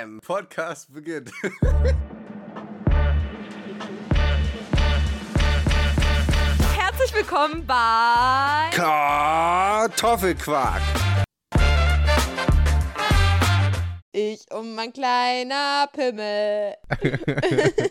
Bam! Podcast beginnt. Herzlich willkommen bei Kartoffelquark. Ich und mein kleiner Pimmel.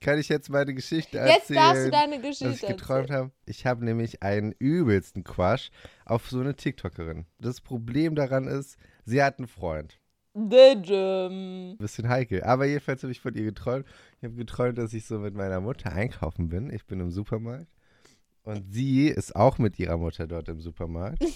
Kann ich jetzt meine Geschichte erzählen? Jetzt darfst du deine Geschichte ich geträumt habe. Ich habe nämlich einen übelsten Quatsch auf so eine TikTokerin. Das Problem daran ist, sie hat einen Freund. Erzählen. Bisschen heikel. Aber jedenfalls habe ich von ihr geträumt. Ich habe geträumt, dass ich so mit meiner Mutter einkaufen bin. Ich bin im Supermarkt. Und sie ist auch mit ihrer Mutter dort im Supermarkt.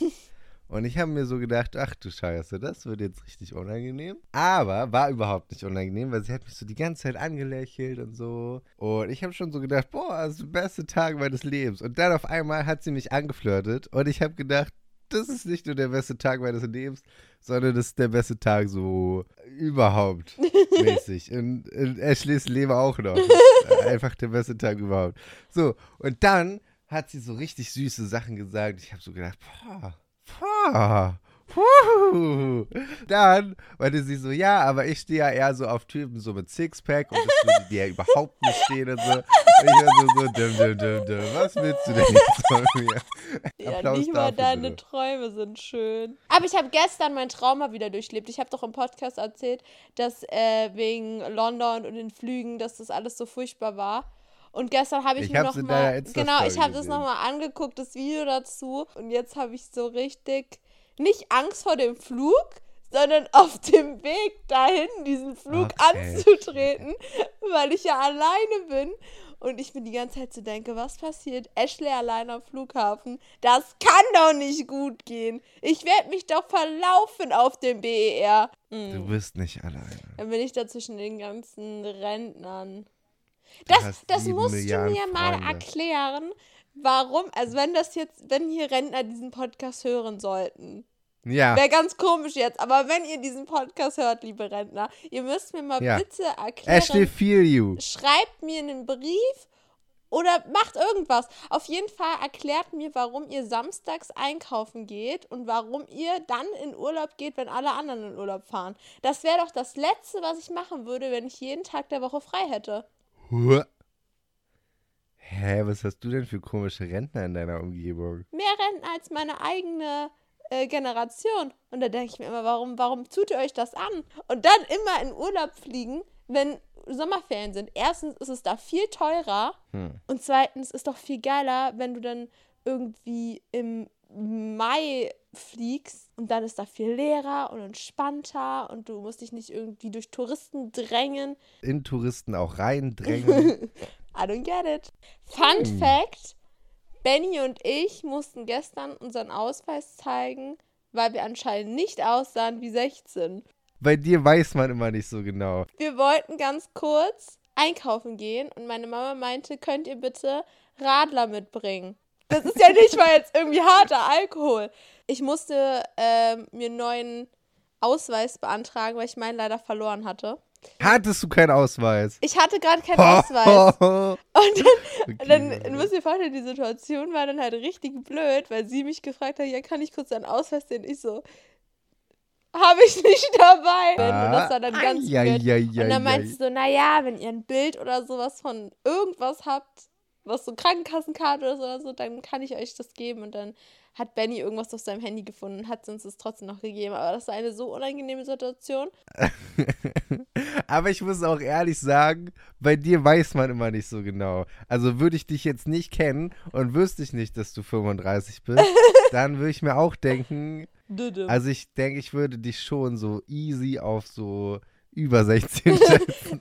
Und ich habe mir so gedacht, ach du Scheiße, das wird jetzt richtig unangenehm. Aber war überhaupt nicht unangenehm, weil sie hat mich so die ganze Zeit angelächelt und so. Und ich habe schon so gedacht, boah, das ist der beste Tag meines Lebens. Und dann auf einmal hat sie mich angeflirtet und ich habe gedacht, das ist nicht nur der beste Tag meines Lebens, sondern das ist der beste Tag so überhaupt mäßig. Und in Ashleys Leben auch noch. Einfach der beste Tag überhaupt. So, und dann hat sie so richtig süße Sachen gesagt. Ich habe so gedacht, boah, boah. Puh. Dann meinte sie so, ja, aber ich stehe ja eher so auf Typen so mit Sixpack und das würde dir ja überhaupt nicht stehen und so. Und ich war so, so, dim, dim, dim, dim. was willst du denn jetzt von mir? Ja, Applaus nicht mal deine bitte. Träume sind schön. Aber ich habe gestern mein Trauma wieder durchlebt. Ich habe doch im Podcast erzählt, dass äh, wegen London und den Flügen, dass das alles so furchtbar war. Und gestern habe ich, Ich mir noch mal genau, ich habe das gesehen. noch mal angeguckt, das Video dazu. Und jetzt habe ich so richtig nicht Angst vor dem Flug, sondern auf dem Weg dahin, diesen Flug Okay. anzutreten, weil ich ja alleine bin. Und ich mir die ganze Zeit so denke, was passiert? Ashley allein am Flughafen? Das kann doch nicht gut gehen. Ich werde mich doch verlaufen auf dem BER. Hm. Du bist nicht alleine. Dann bin ich da zwischen den ganzen Rentnern. Du Das, das musst Milliarden du mir mal Freunde. erklären, warum, also wenn das jetzt, wenn hier Rentner diesen Podcast hören sollten. Ja, Wäre ganz komisch jetzt, aber wenn ihr diesen Podcast hört, liebe Rentner, ihr müsst mir mal Ja. bitte erklären. Ashley, feel you. schreibt mir einen Brief oder macht irgendwas. Auf jeden Fall erklärt mir, warum ihr samstags einkaufen geht und warum ihr dann in Urlaub geht, wenn alle anderen in Urlaub fahren. Das wäre doch das Letzte, was ich machen würde, wenn ich jeden Tag der Woche frei hätte. Hä, was hast du denn für komische Rentner in deiner Umgebung? Mehr Renten als meine eigene äh, Generation. Und da denke ich mir immer, warum, warum tut ihr euch das an? Und dann immer in Urlaub fliegen, wenn Sommerferien sind. Erstens ist es da viel teurer. Hm. Und zweitens ist doch viel geiler, wenn du dann irgendwie im Mai fliegst und dann ist da viel leerer und entspannter und du musst dich nicht irgendwie durch Touristen drängen. In Touristen auch reindrängen. I don't get it. Fun Hm. Fact: Benny und ich mussten gestern unseren Ausweis zeigen, weil wir anscheinend nicht aussahen wie 16. Bei dir weiß man immer nicht so genau. Wir wollten ganz kurz einkaufen gehen und meine Mama meinte, könnt ihr bitte Radler mitbringen? Das ist ja nicht mal jetzt irgendwie harter Alkohol. Ich musste ähm, mir einen neuen Ausweis beantragen, weil ich meinen leider verloren hatte. Hattest du keinen Ausweis? Ich hatte gerade keinen Ausweis. okay, Und dann, dann warte. müsst ihr vorstellen, die Situation war dann halt richtig blöd, weil sie mich gefragt hat, ja, kann ich kurz deinen Ausweis sehen? Ich so, habe ich nicht dabei. Und das war dann ganz Ah, weird. ai, ai, Und dann ai, meinte ai. sie so, naja, wenn ihr ein Bild oder sowas von irgendwas habt, was so Krankenkassenkarte oder so, oder so, dann kann ich euch das geben. Und dann hat Benny irgendwas auf seinem Handy gefunden und hat uns das trotzdem noch gegeben. Aber das war eine so unangenehme Situation. Aber ich muss auch ehrlich sagen, bei dir weiß man immer nicht so genau. Also würde ich dich jetzt nicht kennen und wüsste ich nicht, dass du 35 bist, dann würde ich mir auch denken, also ich denke, ich würde dich schon so easy auf so über 16 schätzen.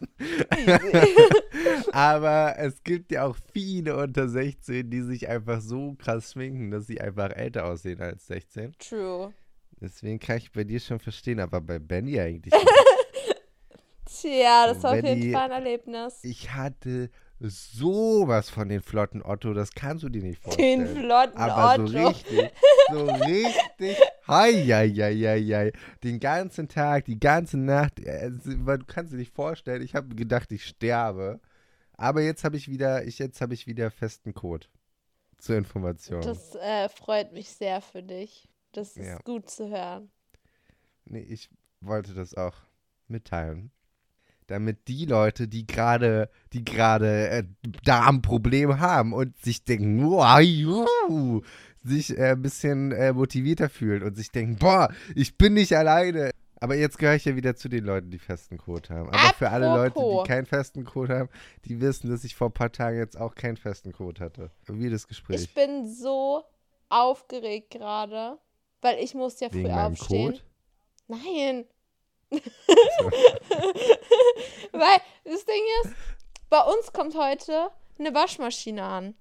Aber es gibt ja auch viele unter 16, die sich einfach so krass schminken, dass sie einfach älter aussehen als 16. True. Deswegen kann ich bei dir schon verstehen, aber bei Benny eigentlich nicht. Tja, das war auf jeden Benny- Fall ein Erlebnis. Ich hatte sowas von den flotten Otto, das kannst du dir nicht vorstellen. Den flotten Aber so Otto. richtig, so richtig, hei, hei, hei, hei, hei. Den ganzen Tag, die ganze Nacht, äh, du kannst dir nicht vorstellen, ich habe gedacht, ich sterbe. Aber jetzt habe ich wieder, ich, jetzt habe ich wieder festen Code zur Information. Das äh, freut mich sehr für dich. Das ist Ja. gut zu hören. nee, ich wollte das auch mitteilen, damit die Leute, die gerade, die gerade äh, da ein Problem haben und sich denken, wow, juhu, sich äh, ein bisschen äh, motivierter fühlen und sich denken, boah, ich bin nicht alleine. Aber jetzt gehöre ich ja wieder zu den Leuten, die festen Code haben. Aber für alle Leute, Apropos. die keinen festen Code haben, die wissen, dass ich vor ein paar Tagen jetzt auch keinen festen Code hatte. Wie das Gespräch. Ich bin so aufgeregt gerade, weil ich muss ja früh Wegen meinem aufstehen. Code? Nein. weil das Ding ist, bei uns kommt heute eine Waschmaschine an.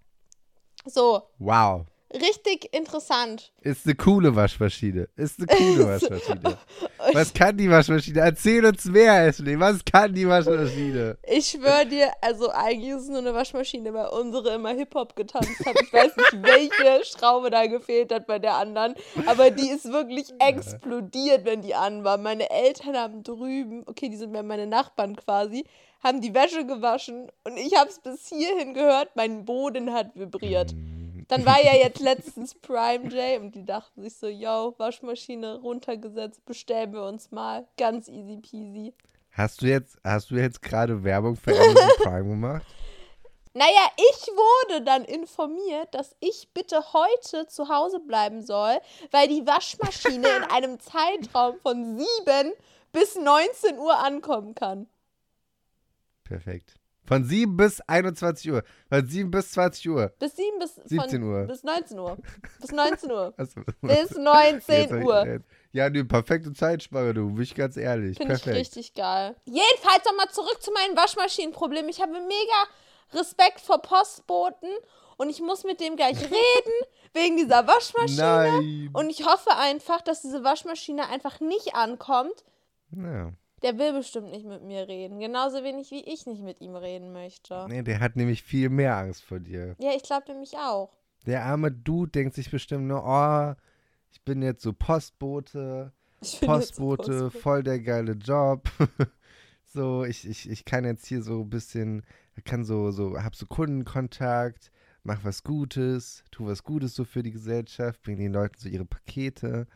So, Wow. Richtig interessant. Ist eine coole Waschmaschine. Ist eine coole Waschmaschine. Was kann die Waschmaschine? Erzähl uns mehr, Ashley. Was kann die Waschmaschine? Ich schwöre dir, also eigentlich ist es nur eine Waschmaschine, weil unsere immer Hip-Hop getanzt hat. Ich weiß nicht, welche Schraube da gefehlt hat bei der anderen. Aber die ist wirklich explodiert, wenn die an war. Meine Eltern haben drüben, okay, die sind ja meine Nachbarn quasi, haben die Wäsche gewaschen und ich habe es bis hierhin gehört, mein Boden hat vibriert. Dann war ja jetzt letztens Prime Day und die dachten sich so, yo, Waschmaschine runtergesetzt, bestellen wir uns mal. Ganz easy peasy. Hast du jetzt, hast du jetzt gerade Werbung für Amazon Prime gemacht? Naja, ich wurde dann informiert, dass ich bitte heute zu Hause bleiben soll, weil die Waschmaschine in einem Zeitraum von 7 bis 19 Uhr ankommen kann. Perfekt. Von 7 bis 21 Uhr. Von 7 bis 20 Uhr. Bis 7 bis, von, 17 Uhr. bis 19 Uhr. Bis 19 Uhr. Achso. Bis Jetzt 19 hab ich- Uhr. Ja, die perfekte Zeitspanne, du. Bin ich ganz ehrlich. Finde ich richtig geil. Jedenfalls nochmal zurück zu meinem Waschmaschinenproblem. Ich habe mega Respekt vor Postboten und ich muss mit dem gleich reden wegen dieser Waschmaschine. Nein. Und ich hoffe einfach, dass diese Waschmaschine einfach nicht ankommt. Ja. Der will bestimmt nicht mit mir reden. Genauso wenig wie ich nicht mit ihm reden möchte. Nee, der hat nämlich viel mehr Angst vor dir. Ja, ich glaube nämlich auch. Der arme Dude denkt sich bestimmt nur, oh, ich bin jetzt so Postbote. Jetzt so Postbote, Postbote. voll der geile Job. so, ich, ich, ich kann jetzt hier so ein bisschen, kann so, so, hab so Kundenkontakt, mach was Gutes, tu was Gutes so für die Gesellschaft, bring den Leuten so ihre Pakete.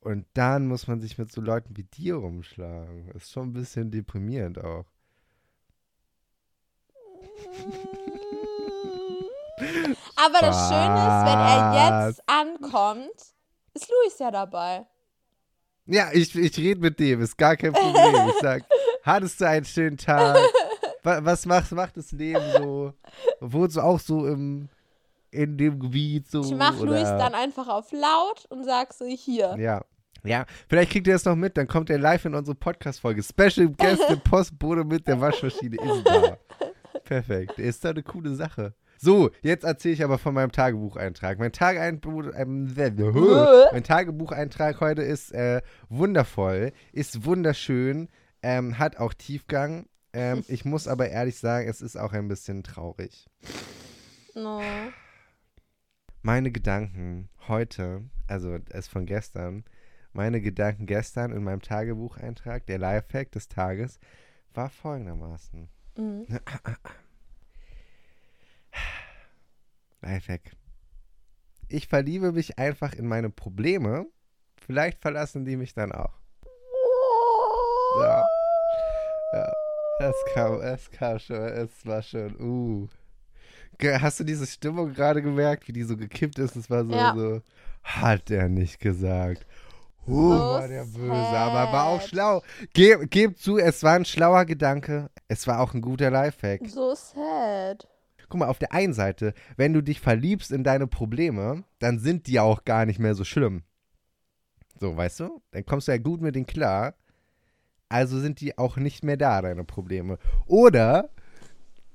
Und dann muss man sich mit so Leuten wie dir rumschlagen. Ist schon ein bisschen deprimierend auch. Aber das Schöne ist, wenn er Was? jetzt ankommt, ist Luis ja dabei. Ja, ich, ich rede mit dem, ist gar kein Problem. Ich sag, hattest du einen schönen Tag? Was, was macht, macht das Leben so? Wohnst du auch so im, in dem Gebiet so? Ich mache oder? Luis dann einfach auf laut und sag so, hier. Ja. Ja, vielleicht kriegt ihr das noch mit, dann kommt er live in unsere Podcast-Folge. Special Guest im Postbote mit der Waschmaschine ist da. Perfekt. Ist doch eine coole Sache. So, jetzt erzähle ich aber von meinem Tagebucheintrag. Mein, ähm, mein Tagebucheintrag heute ist äh, wundervoll, ist wunderschön, ähm, hat auch Tiefgang. Ähm, ich muss aber ehrlich sagen, es ist auch ein bisschen traurig. No. Meine Gedanken heute, also es von gestern, meine Gedanken gestern in meinem Tagebucheintrag, der Lifehack des Tages, war folgendermaßen. Mhm. Lifehack. Ich verliebe mich einfach in meine Probleme. Vielleicht verlassen die mich dann auch. Ja. Ja. Es kam, es kam schon, es war schon, uh. Hast du diese Stimmung gerade gemerkt, wie die so gekippt ist? Es war so, Ja. so, hat er nicht gesagt. Uh, So war der böse, aber war auch schlau. Ge gebt zu, es war ein schlauer Gedanke. Es war auch ein guter Lifehack. So sad. Guck mal, auf der einen Seite, wenn du dich verliebst in deine Probleme, dann sind die auch gar nicht mehr so schlimm. So, weißt du? Dann kommst du ja gut mit denen klar. Also sind die auch nicht mehr da, deine Probleme. Oder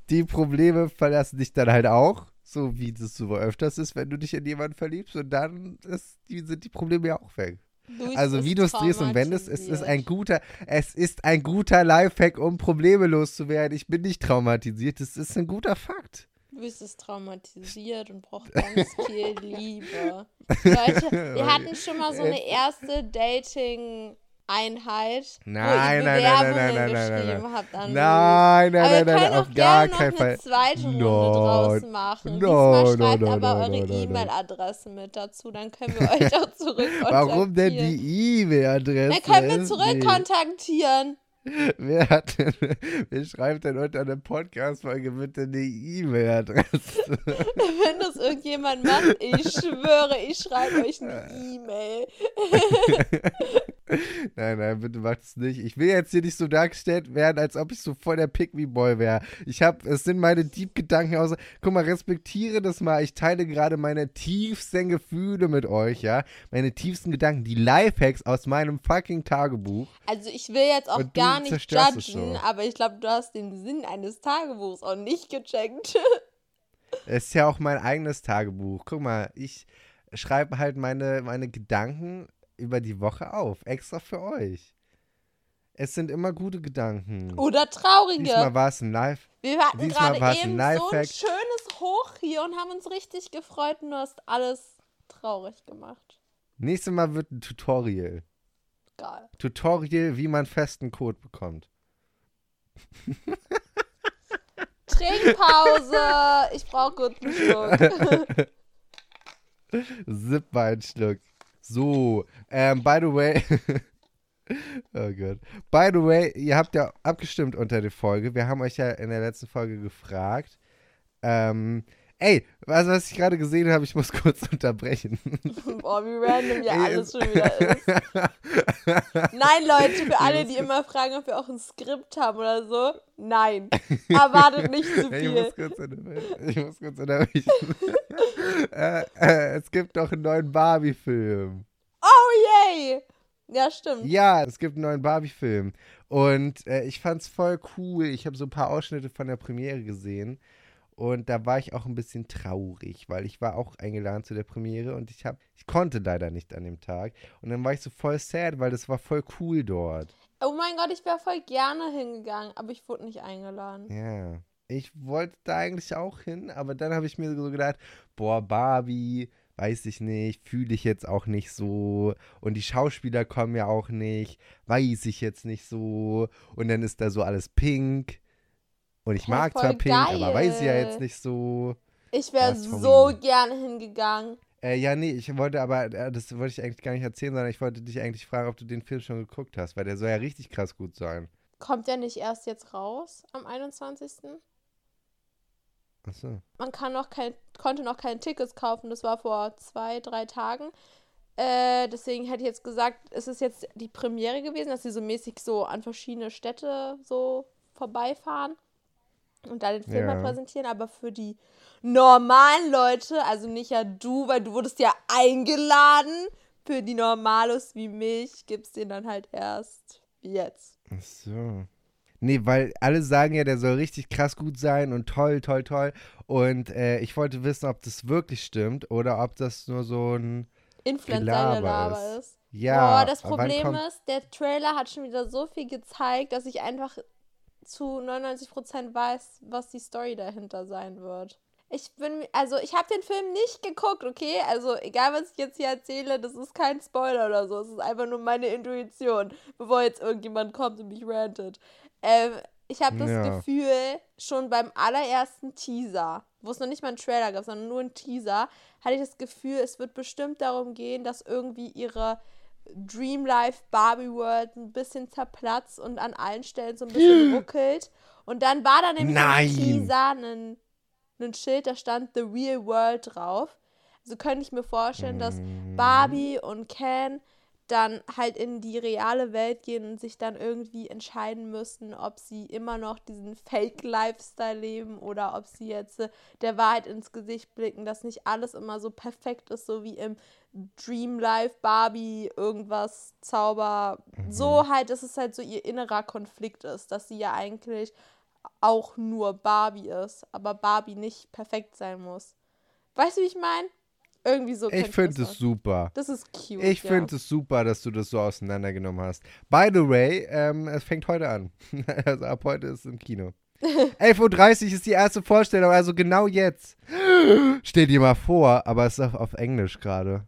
die Probleme verlassen dich dann halt auch, so wie das so öfters ist, wenn du dich in jemanden verliebst und dann ist, die, sind die Probleme ja auch weg. Luis Also wie du es drehst und wendest, es ist ein guter, es ist ein guter Lifehack, um Probleme loszuwerden. Ich bin nicht traumatisiert, das ist ein guter Fakt. Luis ist traumatisiert und braucht ganz viel Liebe. Leute, wir hatten schon mal so eine erste Dating-Einheit, wo Nein, nein, nein, nein, nein, nein, nein, geschrieben nein. Nein, nein, nein, nein, auf gar keinen Fall. zweite Runde Nein. draus machen. Nein, Diesmal nein, schreibt nein, aber nein, eure nein. E-Mail-Adresse mit dazu, dann können wir euch auch zurück Warum denn die E-Mail-Adresse? Dann können wir Ist zurück nicht- kontaktieren. Wer hat denn, wer schreibt denn unter einer Podcast-Folge bitte eine E-Mail-Adresse? Wenn das irgendjemand macht, ich schwöre, ich schreibe euch eine E-Mail. nein, nein, bitte macht es nicht. Ich will jetzt hier nicht so dargestellt werden, als ob ich so voll der Pick-Me-Boy wäre. Ich habe, es sind meine Deep-Gedanken aus. Guck mal, respektiere das mal. Ich teile gerade meine tiefsten Gefühle mit euch, ja. Meine tiefsten Gedanken, die Lifehacks aus meinem fucking Tagebuch. Also ich will jetzt auch gar nicht judgen, aber ich glaube, du hast den Sinn eines Tagebuchs auch nicht gecheckt. Es ist ja auch mein eigenes Tagebuch. Guck mal, ich schreibe halt meine, meine Gedanken über die Woche auf, extra für euch. Es sind immer gute Gedanken. Oder traurige. Diesmal war es ein Live. Wir hatten gerade eben ein so ein schönes Hoch hier und haben uns richtig gefreut und du hast alles traurig gemacht. Nächstes Mal wird ein Tutorial. Geil. Tutorial, wie man festen Code bekommt. Trinkpause. Ich brauche kurz einen Schluck. Sipp mal einen Schluck. So, ähm, by the way. oh Gott. By the way, ihr habt ja abgestimmt unter der Folge. Wir haben euch ja in der letzten Folge gefragt. Ähm, ey, was, was ich gerade gesehen habe, ich muss kurz unterbrechen. Boah, wie random ja alles schon wieder ist. Nein, Leute, für alle, die immer fragen, ob wir auch ein Skript haben oder so, nein. Erwartet nicht zu viel. ich muss kurz unterbrechen. Ich muss kurz unterbrechen. äh, äh, es gibt doch einen neuen Barbie-Film. Oh, yay! Ja, stimmt. Ja, es gibt einen neuen Barbie-Film. Und äh, ich fand's voll cool. Ich habe so ein paar Ausschnitte von der Premiere gesehen. Und da war ich auch ein bisschen traurig, weil ich war auch eingeladen zu der Premiere und ich habe, ich konnte leider nicht an dem Tag. Und dann war ich so voll sad, weil das war voll cool dort. Oh mein Gott, ich wäre voll gerne hingegangen, aber ich wurde nicht eingeladen. Ja. Ich wollte da eigentlich auch hin, aber dann habe ich mir so gedacht, boah, Barbie, weiß ich nicht, fühle ich jetzt auch nicht so. Und die Schauspieler kommen ja auch nicht, weiß ich jetzt nicht so. Und dann ist da so alles pink. Und ich hey, mag zwar Pink, geil. aber weiß ja jetzt nicht so. Ich wäre so gerne hingegangen. Äh, ja, nee, ich wollte aber, äh, das wollte ich eigentlich gar nicht erzählen, sondern ich wollte dich eigentlich fragen, ob du den Film schon geguckt hast, weil der soll ja richtig krass gut sein. Kommt der nicht erst jetzt raus, am 21.? Achso. Man kann noch kein, konnte noch keine Tickets kaufen, das war vor zwei, drei Tagen. Äh, deswegen hätte ich jetzt gesagt, es ist jetzt die Premiere gewesen, dass sie so mäßig so an verschiedene Städte so vorbeifahren und da den Film ja. mal präsentieren, aber für die normalen Leute, also nicht ja du, weil du wurdest ja eingeladen, für die Normalos wie mich gibt es den dann halt erst jetzt. Ach so. Nee, weil alle sagen ja, der soll richtig krass gut sein und toll, toll, toll. Und äh, ich wollte wissen, ob das wirklich stimmt oder ob das nur so ein Influencer-Gelaber ist. Ja. Boah, das Problem ist, der Trailer hat schon wieder so viel gezeigt, dass ich einfach zu 99% weiß, was die Story dahinter sein wird. Ich bin, also ich habe den Film nicht geguckt, okay? Also egal, was ich jetzt hier erzähle, das ist kein Spoiler oder so. Es ist einfach nur meine Intuition, bevor jetzt irgendjemand kommt und mich rantet. Ähm, ich habe das ja. Gefühl, schon beim allerersten Teaser, wo es noch nicht mal einen Trailer gab, sondern nur einen Teaser, hatte ich das Gefühl, es wird bestimmt darum gehen, dass irgendwie ihre Dream Life Barbie World ein bisschen zerplatzt und an allen Stellen so ein bisschen ruckelt. Und dann war da nämlich Nein. im Teaser ein, ein Schild, da stand The Real World drauf. Also könnte ich mir vorstellen, dass mm. Barbie und Ken dann halt in die reale Welt gehen und sich dann irgendwie entscheiden müssen, ob sie immer noch diesen Fake-Lifestyle leben oder ob sie jetzt äh, der Wahrheit ins Gesicht blicken, dass nicht alles immer so perfekt ist, so wie im Dream Life Barbie irgendwas Zauber. Mhm. So halt, dass es halt so ihr innerer Konflikt ist, dass sie ja eigentlich auch nur Barbie ist, aber Barbie nicht perfekt sein muss. Weißt du, wie ich meine? Irgendwie so. Ich finde es super. Das ist cute. Ich ja. finde es super, dass du das so auseinandergenommen hast. By the way, ähm, es fängt heute an. also ab heute ist es im Kino. 11.30 Uhr ist die erste Vorstellung, also genau jetzt. Stell dir mal vor, aber es ist auf, auf Englisch gerade.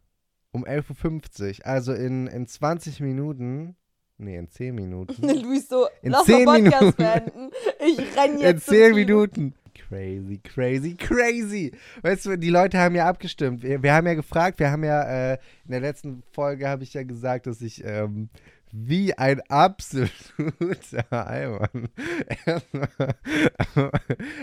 Um 11.50 Uhr. Also in, in 20 Minuten. Nee, in 10 Minuten. Luis so, in lass 10 Minuten. beenden. Ich renn jetzt. In 10 Minuten. Crazy, crazy, crazy. Weißt du, die Leute haben ja abgestimmt. Wir, wir haben ja gefragt, wir haben ja, äh, in der letzten Folge habe ich ja gesagt, dass ich ähm, wie ein absoluter Eimann. Erstmal,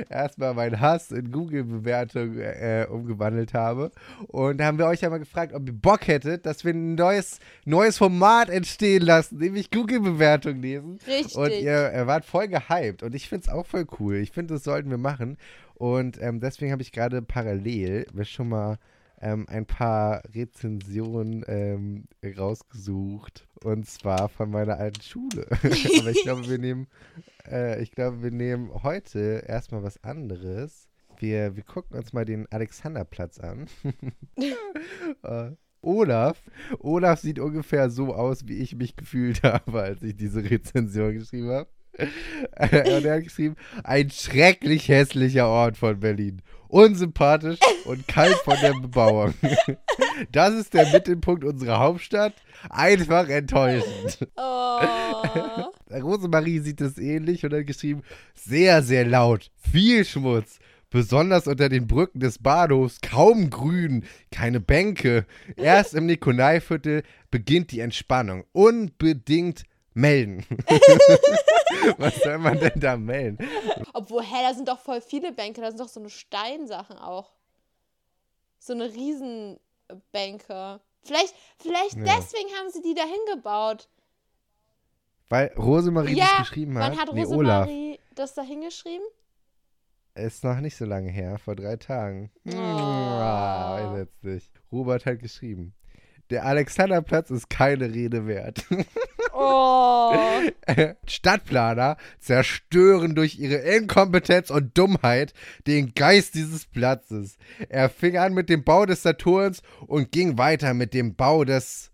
erstmal meinen Hass in Google-Bewertung äh, umgewandelt habe. Und da haben wir euch ja mal gefragt, ob ihr Bock hättet, dass wir ein neues, neues Format entstehen lassen, nämlich Google-Bewertung lesen. Richtig. Und ihr äh, wart voll gehypt. Und ich finde es auch voll cool. Ich finde, das sollten wir machen. Und ähm, deswegen habe ich gerade parallel mir schon mal ähm, ein paar Rezensionen ähm, rausgesucht. Und zwar von meiner alten Schule. Aber ich glaube, wir nehmen, äh, ich glaube, wir nehmen heute erstmal was anderes. Wir, wir gucken uns mal den Alexanderplatz an. äh, Olaf. Olaf sieht ungefähr so aus, wie ich mich gefühlt habe, als ich diese Rezension geschrieben habe. Und er hat geschrieben, ein schrecklich hässlicher Ort von Berlin. Unsympathisch und kalt von der Bebauung. Das ist der Mittelpunkt unserer Hauptstadt. Einfach enttäuschend. Oh. Rosemarie sieht es ähnlich und hat geschrieben, sehr, sehr laut, viel Schmutz. Besonders unter den Brücken des Bahnhofs, kaum Grün, keine Bänke. Erst im Nikolaiviertel beginnt die Entspannung. Unbedingt melden. Was soll man denn da melden? Obwohl, hä, da sind doch voll viele Bänke, da sind doch so eine Steinsachen auch. So eine Riesenbänke. Vielleicht, vielleicht Ja. deswegen haben sie die da hingebaut. Weil Rosemarie ja, das geschrieben hat. wann hat nee, Olaf. Rosemarie das da hingeschrieben? Ist noch nicht so lange her, vor drei Tagen. Hm, Oh. ah, nicht. Robert hat geschrieben. Der Alexanderplatz ist keine Rede wert. Oh. Stadtplaner zerstören durch ihre Inkompetenz und Dummheit den Geist dieses Platzes. Er fing an mit dem Bau des Saturns und ging weiter mit dem Bau des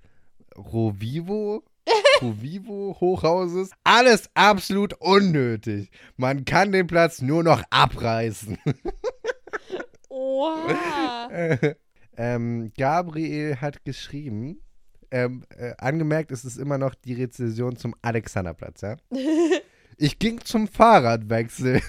Rovivo? Rovivo Hochhauses. Alles absolut unnötig. Man kann den Platz nur noch abreißen. Oha. ähm, Gabriel hat geschrieben, ähm, äh, angemerkt, es ist immer noch die Rezension zum Alexanderplatz, ja? Ich ging zum Fahrradwechsel.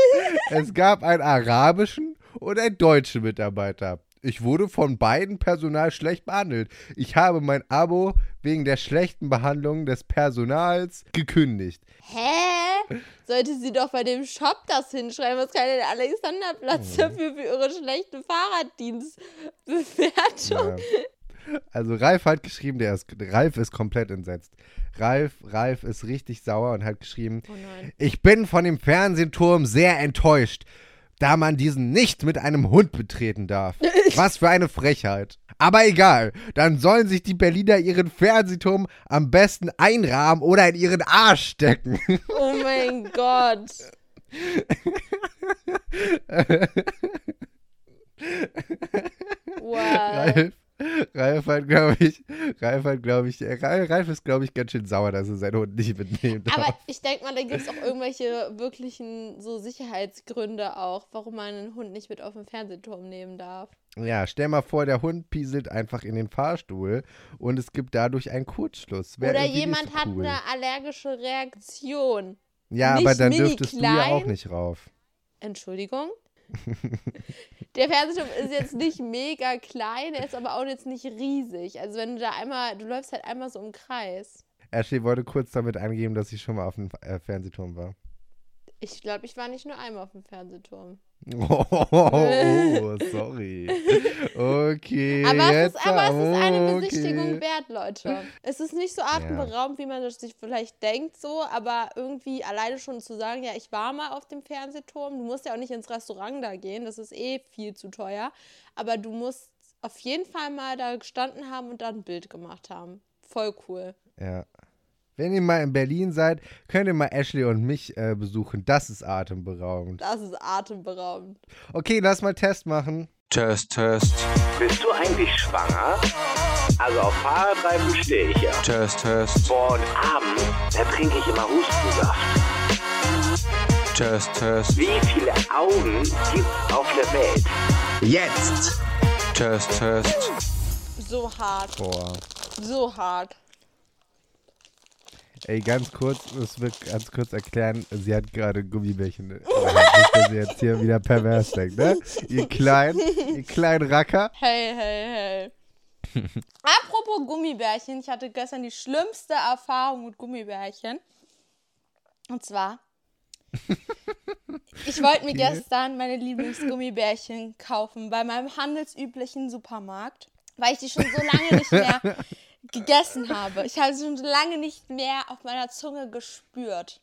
es gab einen arabischen und einen deutschen Mitarbeiter. Ich wurde von beiden Personal schlecht behandelt. Ich habe mein Abo wegen der schlechten Behandlung des Personals gekündigt. Hä? Sollte sie doch bei dem Shop das hinschreiben? Was kann denn der Alexanderplatz Mhm. dafür für ihre schlechte Fahrraddienstbewertung? Ja. Also Ralf hat geschrieben, der ist, Ralf ist komplett entsetzt. Ralf, Ralf ist richtig sauer und hat geschrieben, Oh. Ich bin von dem Fernsehturm sehr enttäuscht, da man diesen nicht mit einem Hund betreten darf. Was für eine Frechheit. Aber egal, dann sollen sich die Berliner ihren Fernsehturm am besten einrahmen oder in ihren Arsch stecken. Oh mein Gott. Wow. Ralf, Ralf hat, glaube ich, Ralf hat, glaube ich, äh, Ralf, ist, glaube ich, ganz schön sauer, dass er seinen Hund nicht mitnehmen darf. Aber ich denke mal, da gibt es auch irgendwelche wirklichen so Sicherheitsgründe auch, warum man einen Hund nicht mit auf den Fernsehturm nehmen darf. Ja, stell mal vor, der Hund pieselt einfach in den Fahrstuhl und es gibt dadurch einen Kurzschluss. Wär Oder jemand so hat cool. eine allergische Reaktion. Ja, nicht aber dann dürftest du ja auch nicht rauf. Entschuldigung? Der Fernsehturm ist jetzt nicht mega klein, er ist aber auch jetzt nicht riesig. Also wenn du da einmal, du läufst halt einmal so im Kreis. Ashley wollte kurz damit angeben, dass ich schon mal auf dem äh, Fernsehturm war. Ich glaube, ich war nicht nur einmal auf dem Fernsehturm. Oh, oh, sorry. Okay. Aber, es ist, aber es ist eine okay. Besichtigung wert, Leute. Es ist nicht so atemberaubend, wie man das sich vielleicht denkt, so, aber irgendwie alleine schon zu sagen, ja, ich war mal auf dem Fernsehturm. Du musst ja auch nicht ins Restaurant da gehen, das ist eh viel zu teuer. Aber du musst auf jeden Fall mal da gestanden haben und da ein Bild gemacht haben. Voll cool. Ja. Wenn ihr mal in Berlin seid, könnt ihr mal Ashley und mich äh, besuchen. Das ist atemberaubend. Das ist atemberaubend. Okay, lass mal Test machen. Test, Test, Bist du eigentlich schwanger? Also auf Fahrradreifen stehe ich ja. Test, Test, Boah, und abends, da trinke ich immer Hustensaft. Test, Test, Wie viele Augen gibt's auf der Welt? Jetzt! Test, Test. So hart. Boah. So hart. Ey, ganz kurz, das wird ganz kurz erklären, sie hat gerade Gummibärchen. Hand. Nicht, dass ihr jetzt hier wieder pervers denkt, ne? Ihr kleinen, ihr kleinen Racker. Hey, hey, hey. Apropos Gummibärchen, ich hatte gestern die schlimmste Erfahrung mit Gummibärchen. Und zwar, ich wollte mir gestern meine Lieblingsgummibärchen kaufen bei meinem handelsüblichen Supermarkt, weil ich die schon so lange nicht mehr gegessen habe. Ich habe sie schon lange nicht mehr auf meiner Zunge gespürt.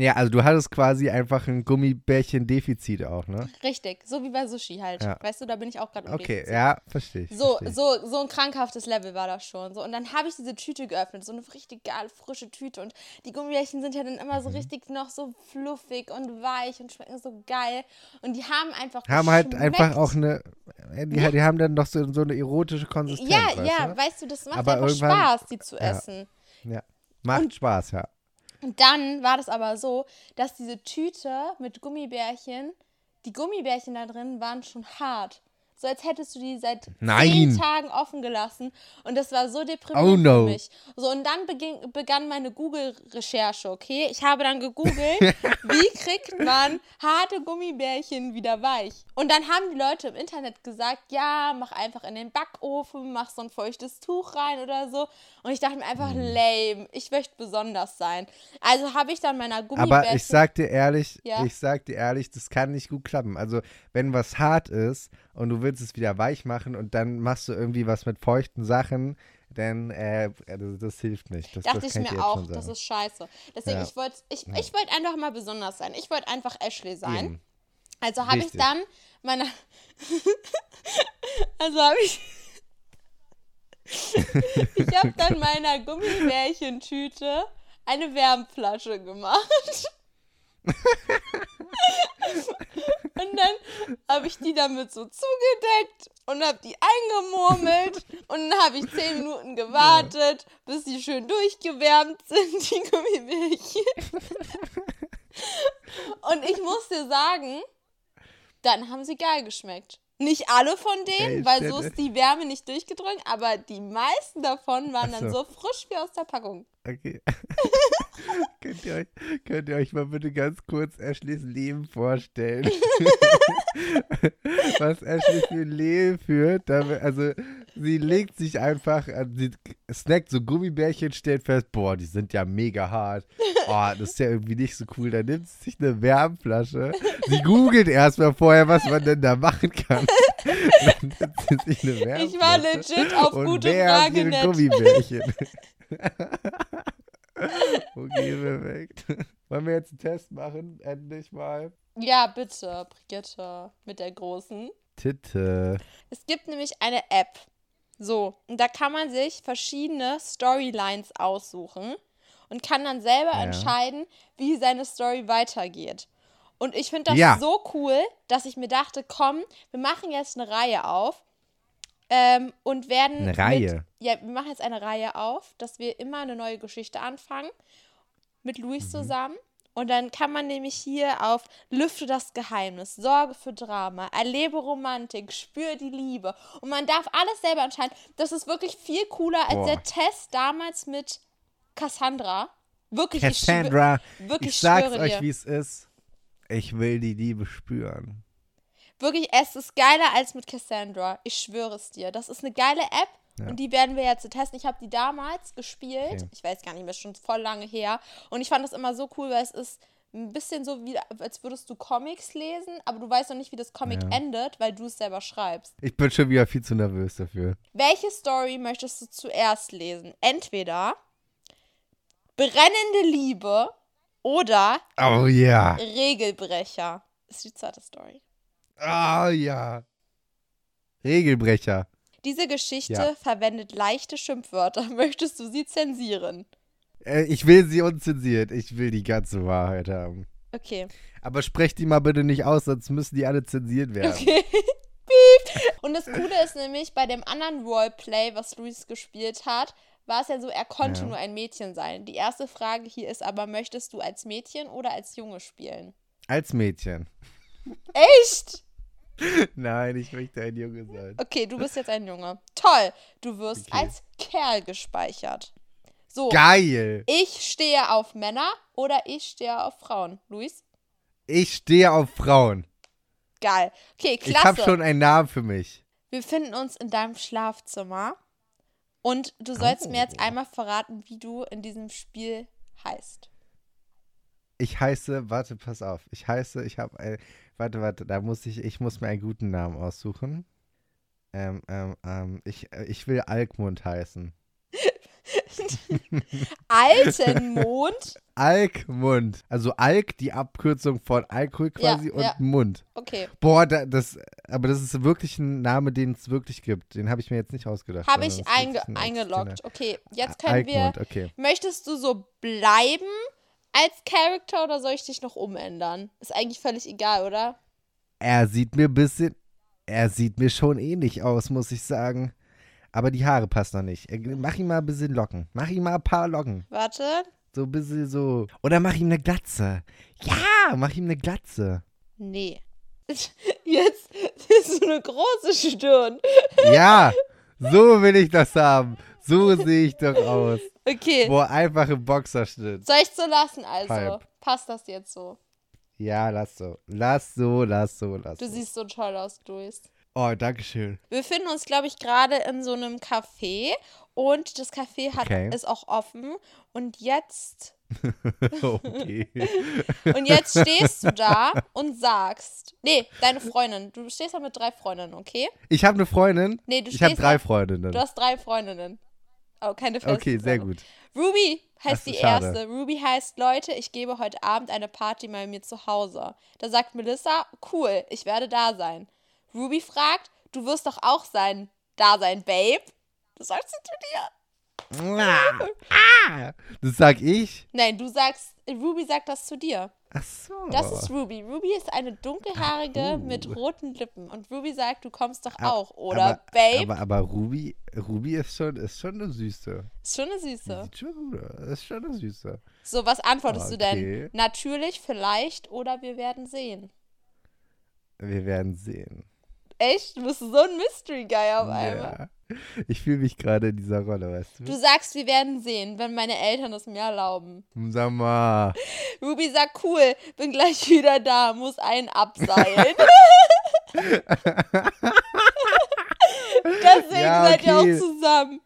Ja, also du hattest quasi einfach ein Gummibärchen-Defizit auch, ne? Richtig, so wie bei Sushi halt. Ja. Weißt du, da bin ich auch gerade Okay, Defizit. ja, verstehe ich. So, versteh so, so ein krankhaftes Level war das schon. So. Und dann habe ich diese Tüte geöffnet, so eine richtig geile, frische Tüte. Und die Gummibärchen sind ja dann immer Mhm. so richtig noch so fluffig und weich und schmecken so geil. Und die haben einfach Haben halt einfach auch eine, äh, die, die haben dann noch so, so eine erotische Konsistenz, Ja, weißt ja, du? weißt du, das macht Aber einfach Spaß, die zu ja. essen. Ja. Macht Spaß, ja. Und dann war das aber so, dass diese Tüte mit Gummibärchen, die Gummibärchen da drin waren schon hart. So als hättest du die seit Nein. zehn Tagen offen gelassen. Und das war so deprimierend Oh no. für mich. So, und dann beging, begann meine Google-Recherche, okay? Ich habe dann gegoogelt, wie kriegt man harte Gummibärchen wieder weich? Und dann haben die Leute im Internet gesagt, ja, mach einfach in den Backofen, mach so ein feuchtes Tuch rein oder so. Und ich dachte mir einfach, Mhm. lame, ich möchte besonders sein. Also habe ich dann meiner Gummibärchen... Aber ich sag dir ehrlich, Ja. ich sag dir ehrlich, das kann nicht gut klappen. Also, wenn was hart ist und du willst es wieder weich machen und dann machst du irgendwie was mit feuchten Sachen, dann, äh, das, das hilft nicht. Das, dachte das ich mir jetzt auch, das ist scheiße. Deswegen, Ja. ich wollte ich, ich wollt einfach mal besonders sein. Ich wollte einfach Ashley sein. Eben. Also habe ich dann meine. also habe ich. ich habe dann meiner Gummibärchentüte eine Wärmflasche gemacht. Und dann habe ich die damit so zugedeckt und habe die eingemurmelt. Und dann habe ich zehn Minuten gewartet, bis die schön durchgewärmt sind, die Gummibärchen. Und ich muss dir sagen, dann haben sie geil geschmeckt. Nicht alle von denen, weil so ist die Wärme nicht durchgedrungen, aber die meisten davon waren Ach dann so. so frisch wie aus der Packung. Okay. könnt, ihr euch, könnt ihr euch mal bitte ganz kurz Ashleys Leben vorstellen? Was Ashley für ein Leben führt. Damit, also, sie legt sich einfach, an- sie snackt so Gummibärchen, stellt fest, boah, die sind ja mega hart. Oh, das ist ja irgendwie nicht so cool. Dann nimmt sie sich eine Wärmflasche. Sie googelt erstmal vorher, was man denn da machen kann. Dann nimmt sie sich eine Wärmflasche. Ich war legit auf und gute Frage. Gummibärchen. okay, perfekt. Wollen wir jetzt einen Test machen? Endlich mal. Ja, bitte, Brigitte, mit der großen. Titte. Es gibt nämlich eine App. So, und da kann man sich verschiedene Storylines aussuchen und kann dann selber Ja. entscheiden, wie seine Story weitergeht. Und ich finde das Ja. so cool, dass ich mir dachte, komm, wir machen jetzt eine Reihe auf ähm, und werden. Eine Reihe? Mit, ja, wir machen jetzt eine Reihe auf, dass wir immer eine neue Geschichte anfangen mit Luis Mhm. zusammen. Und dann kann man nämlich hier auf Lüfte das Geheimnis, Sorge für Drama, erlebe Romantik, spür die Liebe. Und man darf alles selber entscheiden. Das ist wirklich viel cooler als Boah. der Test damals mit Cassandra. Wirklich, ich schwö- Cassandra, wirklich, ich sag's schwöre euch, wie es ist. Ich will die Liebe spüren. Wirklich, es ist geiler als mit Cassandra. Ich schwöre es dir. Das ist eine geile App Ja. und die werden wir jetzt testen. Ich habe die damals gespielt. Okay. Ich weiß gar nicht mehr, ist schon voll lange her. Und ich fand das immer so cool, weil es ist ein bisschen so, wie, als würdest du Comics lesen, aber du weißt noch nicht, wie das Comic Ja. endet, weil du es selber schreibst. Ich bin schon wieder viel zu nervös dafür. Welche Story möchtest du zuerst lesen? Entweder Brennende Liebe oder Oh ja. Regelbrecher. Ist die zweite Story. Oh ja. Regelbrecher. Diese Geschichte Ja. verwendet leichte Schimpfwörter. Möchtest du sie zensieren? Äh, ich will sie unzensiert. Ich will die ganze Wahrheit haben. Okay. Aber sprecht die mal bitte nicht aus, sonst müssen die alle zensiert werden. Okay. Und das Coole ist nämlich, bei dem anderen Roleplay, was Luis gespielt hat, war es ja so, er konnte Ja. nur ein Mädchen sein. Die erste Frage hier ist aber, möchtest du als Mädchen oder als Junge spielen? Als Mädchen. Echt? Nein, ich möchte ein Junge sein. Okay, du bist jetzt ein Junge. Toll. Du wirst Okay. als Kerl gespeichert. So, Geil. ich stehe auf Männer oder ich stehe auf Frauen. Luis? Ich stehe auf Frauen. Geil. Okay, Ich habe klasse. schon einen Namen für mich. Wir befinden uns in deinem Schlafzimmer Und du sollst mir jetzt Oh. einmal verraten, wie du in diesem Spiel heißt. Ich heiße, warte, pass auf. Ich heiße, ich habe, ein, warte, warte, da muss ich, ich muss mir einen guten Namen aussuchen. Ähm, ähm, ähm, ich, äh, ich will Alkmund heißen. Altenmond? Alkmund. Also Alk, die Abkürzung von Alkohol Ja, quasi und ja. Mund. Okay. Boah, da, das, aber das ist wirklich ein Name, den es wirklich gibt. Den habe ich mir jetzt nicht ausgedacht. Habe sondern ich das ist einge wirklich ein eingeloggt. existierender- Okay, jetzt können wir. Alkmund, okay. Möchtest du so bleiben als Charakter oder soll ich dich noch umändern? Ist eigentlich völlig egal, oder? Er sieht mir ein bisschen, er sieht mir schon ähnlich aus, muss ich sagen. Aber die Haare passen noch nicht. Mach ihm mal ein bisschen Locken. Mach ihm mal ein paar Locken. Warte. So ein bisschen so. Oder mach ihm eine Glatze. Ja, mach ihm eine Glatze. Nee. Jetzt ist so eine große Stirn. Ja, so will ich das haben. So sehe ich doch aus. Okay. Boah, einfach im Boxerschnitt. Soll ich so lassen also? Halb. Passt das jetzt so? Ja, lass so. Lass so, lass so, lass Du so. siehst so toll aus, Luis. Oh, dankeschön. Wir befinden uns, glaube ich, gerade in so einem Café und das Café hat, Okay. ist auch offen. Und jetzt, okay. und jetzt stehst du da und sagst, nee, deine Freundin, du stehst da mit drei Freundinnen, okay? Ich habe eine Freundin. Nee, du Ich habe stehst drei da- Freundinnen. Du hast drei Freundinnen. Oh, keine feste Okay, sehr gut. Ruby heißt die schade. erste. Ruby heißt, Leute, ich gebe heute Abend eine Party bei mir zu Hause. Da sagt Melissa, cool, ich werde da sein. Ruby fragt, du wirst doch auch sein, da sein, Babe. Das sagt sie zu dir. Ah, das sag ich. Nein, du sagst, Ruby sagt das zu dir. Ach so. Das ist Ruby. Ruby ist eine dunkelhaarige Ach, uh. mit roten Lippen. Und Ruby sagt, du kommst doch A- auch, oder, aber, Babe? Aber, aber Ruby, Ruby ist schon, ist schon eine Süße. ist schon eine Süße. Sieht schon gut aus. Ist schon eine Süße. So, was antwortest du denn? Okay. Natürlich, vielleicht oder wir werden sehen. Wir werden sehen. Echt? Du bist so ein Mystery Guy auf einmal. Ja. Ich fühle mich gerade in dieser Rolle, weißt du? Du sagst, wir werden sehen, wenn meine Eltern es mir erlauben. Sag mal. Ruby sagt, cool, bin gleich wieder da, muss einen abseilen. Deswegen Ja, seid ihr okay. auch zusammen.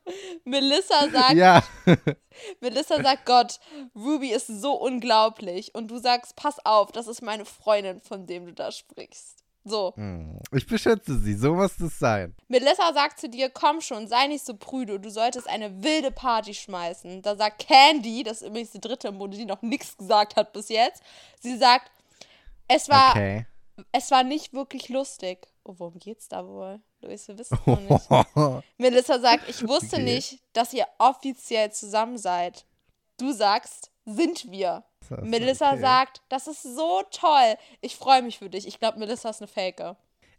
Melissa sagt, Ja. Melissa sagt, Gott, Ruby ist so unglaublich. Und du sagst, pass auf, das ist meine Freundin, von dem du da sprichst. So. Hm, Ich beschütze sie. So muss es sein. Melissa sagt zu dir, komm schon, sei nicht so prüde, du solltest eine wilde Party schmeißen. Da sagt Candy, das ist übrigens die dritte im Bunde, die noch nichts gesagt hat bis jetzt, sie sagt, es war, Okay. es war nicht wirklich lustig. Oh, worum geht's da wohl? Luis, wir wissen es noch nicht. Melissa sagt, ich wusste Okay. nicht, dass ihr offiziell zusammen seid. Du sagst, sind wir. Ist Melissa okay. sagt, das ist so toll. Ich freue mich für dich. Ich glaube, Melissa ist eine Fake.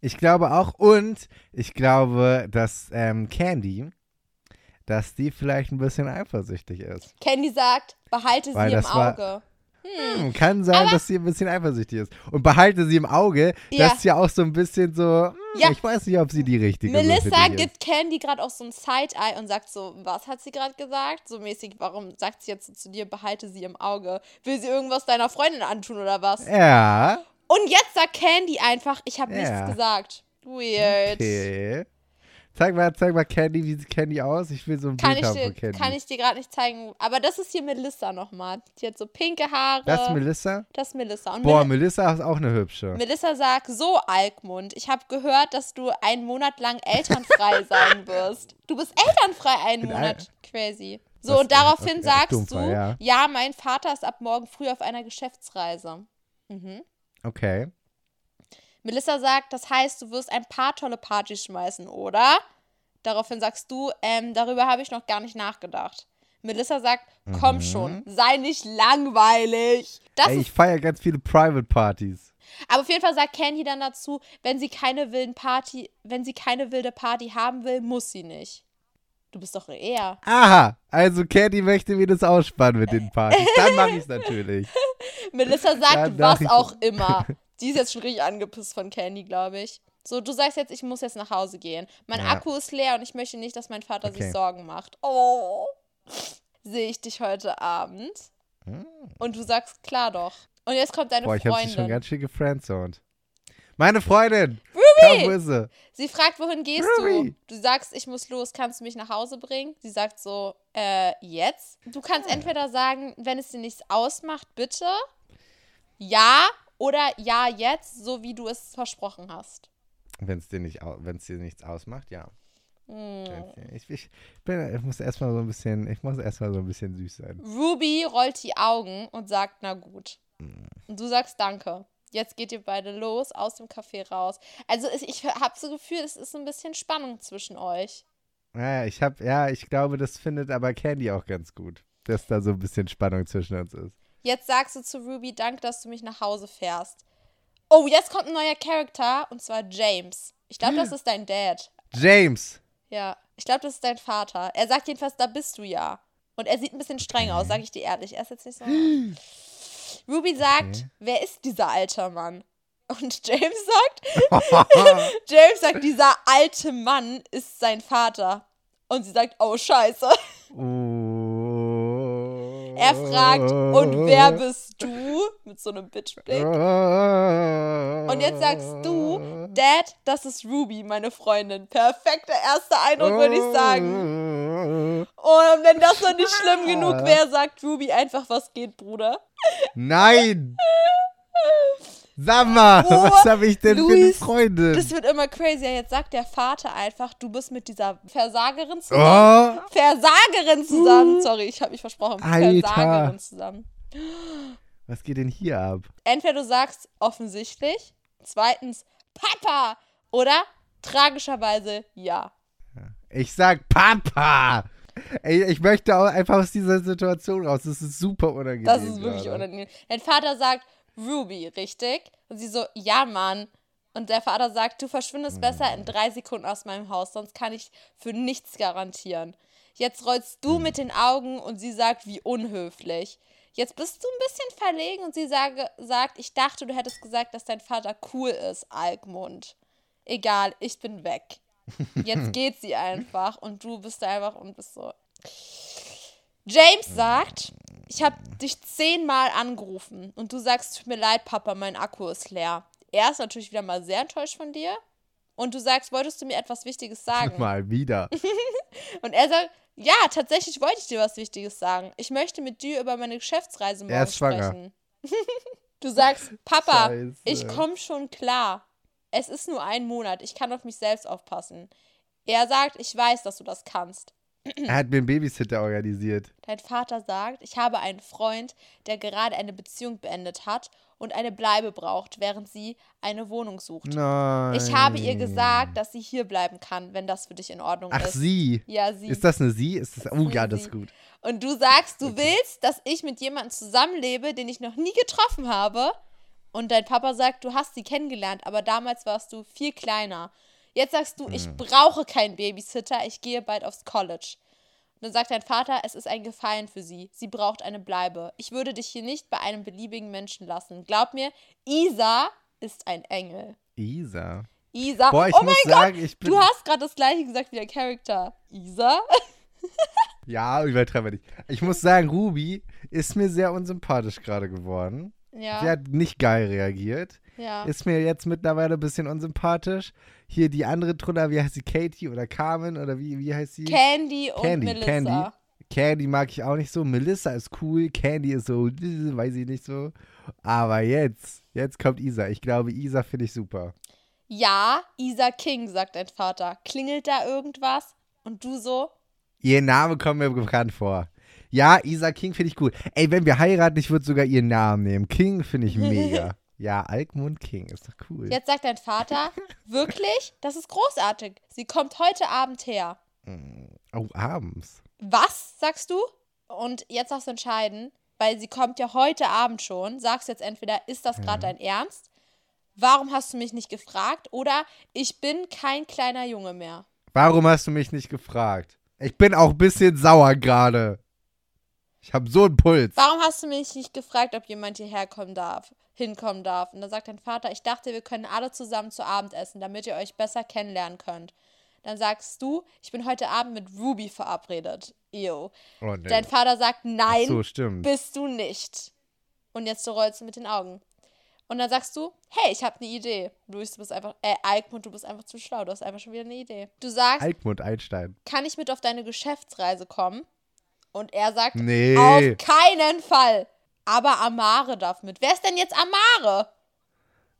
Ich glaube auch und ich glaube, dass ähm, Candy, dass die vielleicht ein bisschen eifersüchtig ist. Candy sagt, behalte Weil sie im das war- Auge. Hm, kann sein, dass sie ein bisschen eifersüchtig ist. Und behalte sie im Auge, Ja. das ist ja auch so ein bisschen so, hm, Ja. ich weiß nicht, ob sie die richtige für Melissa gibt Candy gerade auch so ein Side-Eye und sagt so, was hat sie gerade gesagt? So mäßig, warum sagt sie jetzt so zu dir, behalte sie im Auge? Will sie irgendwas deiner Freundin antun oder was? ist. Ja, Und jetzt sagt Candy einfach, ich habe Ja. nichts gesagt. Weird. okay. Zeig mal, zeig mal Candy, wie sieht Candy aus? Ich will so ein Kann Bild ich haben dir, von Candy. kann ich dir gerade nicht zeigen. Aber das ist hier Melissa nochmal. Die hat so pinke Haare. das ist Melissa? Das ist Melissa. Und Boah, Mel Melissa ist auch eine hübsche. Melissa sagt, so Alkmund, ich habe gehört, dass du einen Monat lang elternfrei sein wirst. Du bist elternfrei einen Monat. Crazy. So, Das- und daraufhin okay, sagst dumpfer, du, ja. ja, mein Vater ist ab morgen früh auf einer Geschäftsreise. Mhm. Okay. Melissa sagt, das heißt, du wirst ein paar tolle Partys schmeißen, oder? Daraufhin sagst du, ähm, darüber habe ich noch gar nicht nachgedacht. Melissa sagt, komm schon, sei nicht langweilig. Das Mhm. Ey, ich feiere ganz viele Private Partys. Aber auf jeden Fall sagt Candy dann dazu, wenn sie keine wilden Party, wenn sie keine wilde Party haben will, muss sie nicht. Du bist doch eher. Aha, also Candy möchte mir das ausspannen mit den Partys. Dann mache ich es natürlich. Melissa sagt, was auch immer. Die ist jetzt schon richtig angepisst von Candy, glaube ich. So, du sagst jetzt, ich muss jetzt nach Hause gehen. Mein Ja. Akku ist leer und ich möchte nicht, dass mein Vater sich Okay. Sorgen macht. Oh. Sehe ich dich heute Abend? Und du sagst, klar doch. Und jetzt kommt deine Hm. Boah, ich habe sie Freundin. schon ganz schön gefriendzoned. Meine Freundin! Komm, wo ist sie? Sie fragt, wohin gehst Ruby. du? Du sagst, ich muss los, kannst du mich nach Hause bringen? Sie sagt so, äh, jetzt? Du kannst entweder sagen, wenn es dir nichts ausmacht, bitte. Ja oder ja, jetzt, so wie du es versprochen hast. Wenn es dir, nicht wenn's dir nichts ausmacht, ja. Hm. Ich, ich, bin, ich muss erstmal so ein bisschen, ich muss erstmal so ein bisschen süß sein. Ruby rollt die Augen und sagt, na gut. Und du sagst danke. Jetzt geht ihr beide los, aus dem Café raus. Also es- ich habe so Gefühl, es ist ein bisschen Spannung zwischen euch. Naja, ich hab, ja, ich glaube, das findet aber Candy auch ganz gut. Dass da so ein bisschen Spannung zwischen uns ist. Jetzt sagst du zu Ruby, danke, dass du mich nach Hause fährst. Oh, jetzt kommt ein neuer Charakter und zwar James. Ich glaube, das ist dein Dad. James! Ja, ich glaube, das ist dein Vater. Er sagt jedenfalls, da bist du ja. Und er sieht ein bisschen streng aus, sage ich dir ehrlich. Er ist jetzt nicht so. Ruby sagt, Okay. wer ist dieser alte Mann? Und James sagt, James sagt, dieser alte Mann ist sein Vater. Und sie sagt, oh Scheiße. Oh. Er fragt, und wer bist du? Mit so einem Bitchblick. Und jetzt sagst du, Dad, das ist Ruby, meine Freundin. Perfekter erster Eindruck, würde ich sagen. Und wenn das noch nicht schlimm genug wäre, sagt Ruby einfach, was geht, Bruder. Nein! Sag mal, Oh, was habe ich denn für eine Luis, Freundin? Das wird immer crazier. Jetzt sagt der Vater einfach, du bist mit dieser Versagerin zusammen. oh, Versagerin zusammen. Sorry, ich habe mich versprochen. Alter. Versagerin zusammen. was geht denn hier ab? Entweder du sagst offensichtlich, zweitens Papa oder tragischerweise ja. Ich sag Papa! Ey, ich möchte auch einfach aus dieser Situation raus. Das ist super unangenehm. Das ist wirklich gerade. unangenehm. Dein Vater sagt Ruby, richtig? Und sie so, ja, Mann. Und der Vater sagt, du verschwindest besser Hm. in drei Sekunden aus meinem Haus, sonst kann ich für nichts garantieren. Jetzt rollst du Hm. mit den Augen und sie sagt, wie unhöflich. Jetzt bist du ein bisschen verlegen und sie sage, sagt, ich dachte, du hättest gesagt, dass dein Vater cool ist, Alkmund. Egal, ich bin weg. Jetzt geht sie einfach und du bist da einfach und bist so. James sagt, ich habe dich zehnmal angerufen und du sagst, tut mir leid, Papa, mein Akku ist leer. Er ist natürlich wieder mal sehr enttäuscht von dir. Und du sagst, wolltest du mir etwas Wichtiges sagen? Mal wieder. Und er sagt, ja, tatsächlich wollte ich dir was Wichtiges sagen. Ich möchte mit dir über meine Geschäftsreise morgen Er ist schwanger. sprechen. du sagst, Papa, Scheiße. ich komme schon klar. Es ist nur ein Monat. Ich kann auf mich selbst aufpassen. Er sagt, ich weiß, dass du das kannst. Er hat mir einen Babysitter organisiert. Dein Vater sagt, ich habe einen Freund, der gerade eine Beziehung beendet hat und eine Bleibe braucht, während sie eine Wohnung sucht. Nein. Ich habe ihr gesagt, dass sie hier bleiben kann, wenn das für dich in Ordnung Ach, ist. sie. Ja, sie. Ist das eine sie? Ist das, oh ja, das ist gut. Und du sagst, du willst, dass ich mit jemandem zusammenlebe, den ich noch nie getroffen habe. Und dein Papa sagt, du hast sie kennengelernt, aber damals warst du viel kleiner. Jetzt sagst du, Hm. ich brauche keinen Babysitter, ich gehe bald aufs College. Und dann sagt dein Vater, es ist ein Gefallen für sie. Sie braucht eine Bleibe. Ich würde dich hier nicht bei einem beliebigen Menschen lassen. Glaub mir, Isa ist ein Engel. Isa. Isa. Boah, ich oh muss mein sagen, Gott, ich bin. du hast gerade das gleiche gesagt wie der Charakter. Isa? Ja, übertreibe nicht. Ich muss sagen, Ruby ist mir sehr unsympathisch gerade geworden. Ja. Sie hat nicht geil reagiert. Ja. Ist mir jetzt mittlerweile ein bisschen unsympathisch. Hier die andere Truller, wie heißt sie? Katie oder Carmen oder wie, wie heißt sie? Candy und Candy, Melissa. Candy. Candy mag ich auch nicht so. Melissa ist cool. Candy ist so, weiß ich nicht so. Aber jetzt, jetzt kommt Isa. Ich glaube, Isa finde ich super. Ja, Isa King, sagt dein Vater. Klingelt da irgendwas? Und du so? Ihr Name kommt mir bekannt vor. Ja, Isa King finde ich gut. Ey, wenn wir heiraten, ich würde sogar ihren Namen nehmen. King finde ich mega. ja, Alkmund King, ist doch cool. Jetzt sagt dein Vater, wirklich? Das ist großartig. Sie kommt heute Abend her. Oh, abends. Was, sagst du? Und jetzt darfst du entscheiden, weil sie kommt ja heute Abend schon. Sagst jetzt entweder, ist das gerade dein Ernst? Warum hast du mich nicht gefragt? Oder ich bin kein kleiner Junge mehr. Warum hast du mich nicht gefragt? Ich bin auch ein bisschen sauer gerade. Ich habe so einen Puls. Warum hast du mich nicht gefragt, ob jemand hierher kommen darf, hinkommen darf? Und dann sagt dein Vater, ich dachte, wir können alle zusammen zu Abend essen, damit ihr euch besser kennenlernen könnt. Dann sagst du, ich bin heute Abend mit Ruby verabredet. Ew. Oh, nee. Dein Vater sagt, nein, so, stimmt. bist du nicht. Und jetzt du rollst du mit den Augen. Und dann sagst du, hey, ich habe eine Idee. Luis, du bist einfach, äh, Alkmund, du bist einfach zu schlau. Du hast einfach schon wieder eine Idee. Du sagst, Alkmund Einstein. kann ich mit auf deine Geschäftsreise kommen? Und er sagt, Nee. auf keinen Fall. Aber Amare darf mit. Wer ist denn jetzt Amare?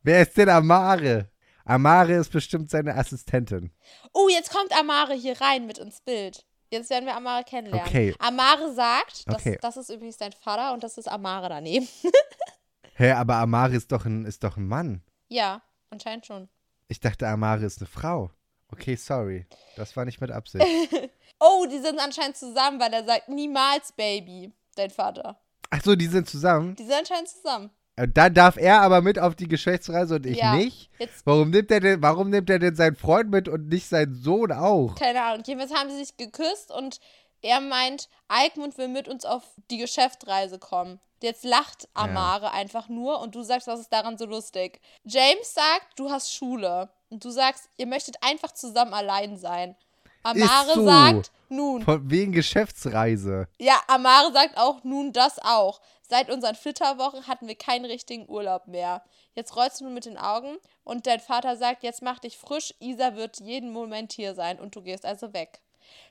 Wer ist denn Amare? Amare ist bestimmt seine Assistentin. Oh, jetzt kommt Amare hier rein mit ins Bild. Jetzt werden wir Amare kennenlernen. Okay. Amare sagt, das, Okay. das ist übrigens dein Vater und das ist Amare daneben. Hä, aber Amare ist doch ein, ist doch ein Mann. ja, anscheinend schon. Ich dachte, Amare ist eine Frau. Okay, sorry. Das war nicht mit Absicht. Oh, die sind anscheinend zusammen, weil er sagt niemals Baby, dein Vater. Ach so, die sind zusammen. Die sind anscheinend zusammen. Äh, Dann darf er aber mit auf die Geschäftsreise und ich Ja. nicht. Jetzt, Warum nimmt er denn, warum nimmt er denn seinen Freund mit und nicht seinen Sohn auch? keine Ahnung. Jedenfalls haben sie sich geküsst und er meint, Alkmund will mit uns auf die Geschäftsreise kommen. Jetzt lacht Amare einfach nur und du sagst, was ist daran so lustig? James sagt, du hast Schule. Und du sagst, ihr möchtet einfach zusammen allein sein. Amare so. sagt, nun. Von wegen Geschäftsreise. Ja, Amare sagt auch, nun das auch. Seit unseren Flitterwochen hatten wir keinen richtigen Urlaub mehr. Jetzt rollst du nur mit den Augen und dein Vater sagt, jetzt mach dich frisch, Isa wird jeden Moment hier sein und du gehst also weg.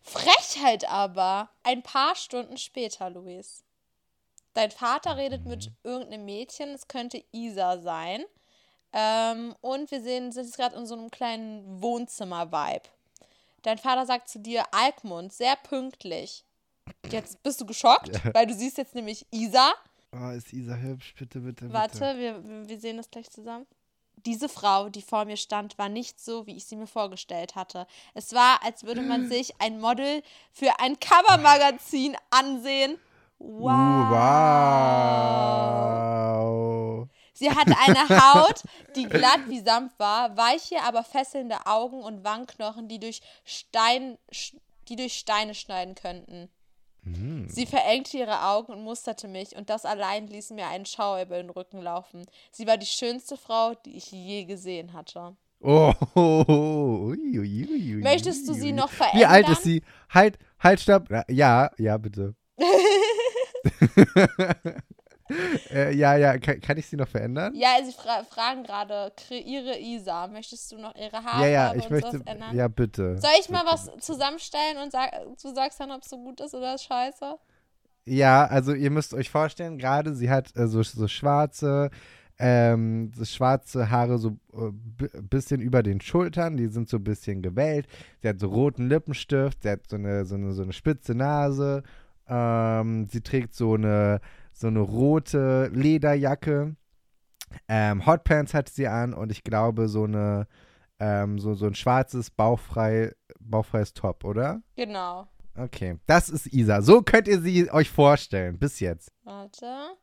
Frechheit aber. Ein paar Stunden später, Luis. Dein Vater redet mit irgendeinem Mädchen, es könnte Isa sein. Ähm, und wir sehen, sind jetzt gerade in so einem kleinen Wohnzimmer-Vibe. Dein Vater sagt zu dir, Alkmund, sehr pünktlich. Jetzt bist du geschockt, weil du siehst jetzt nämlich Isa. Oh, ist Isa hübsch? Bitte, bitte, bitte. Warte, wir, wir sehen das gleich zusammen. Diese Frau, die vor mir stand, war nicht so, wie ich sie mir vorgestellt hatte. Es war, als würde man sich ein Model für ein Covermagazin ansehen. Wow. Uh, wow. Sie hatte eine Haut, die glatt wie Samt war, weiche, aber fesselnde Augen und Wangenknochen, die durch, Stein, die durch Steine schneiden könnten. Hm. Sie verengte ihre Augen und musterte mich, und das allein ließ mir einen Schauer über den Rücken laufen. Sie war die schönste Frau, die ich je gesehen hatte. Oh, ui, ui, ui, Möchtest du sie noch Wie alt verändern? ist sie? Halt, halt, stopp. Ja, ja, bitte. äh, ja, ja, kann, kann ich sie noch verändern? Ja, sie fra fragen gerade, kreiere Isa. Möchtest du noch ihre Haarfarbe Ja, ja, ich und möchte. sowas ändern? Ja, bitte. Soll ich mal bitte. was zusammenstellen und sag, du sagst dann, ob es so gut ist oder ist scheiße? Ja, also ihr müsst euch vorstellen, gerade sie hat äh, so, so schwarze, ähm, so schwarze Haare so äh, bi- bisschen über den Schultern, die sind so ein bisschen gewellt. Sie hat so roten Lippenstift, sie hat so eine, so eine, so eine spitze Nase. Ähm, sie trägt so eine, so eine rote Lederjacke. Ähm, Hotpants hat sie an und ich glaube so eine, ähm, so, so ein schwarzes, bauchfrei, bauchfreies Top, oder? Genau. Okay, das ist Isa. So könnt ihr sie euch vorstellen, bis jetzt. Warte.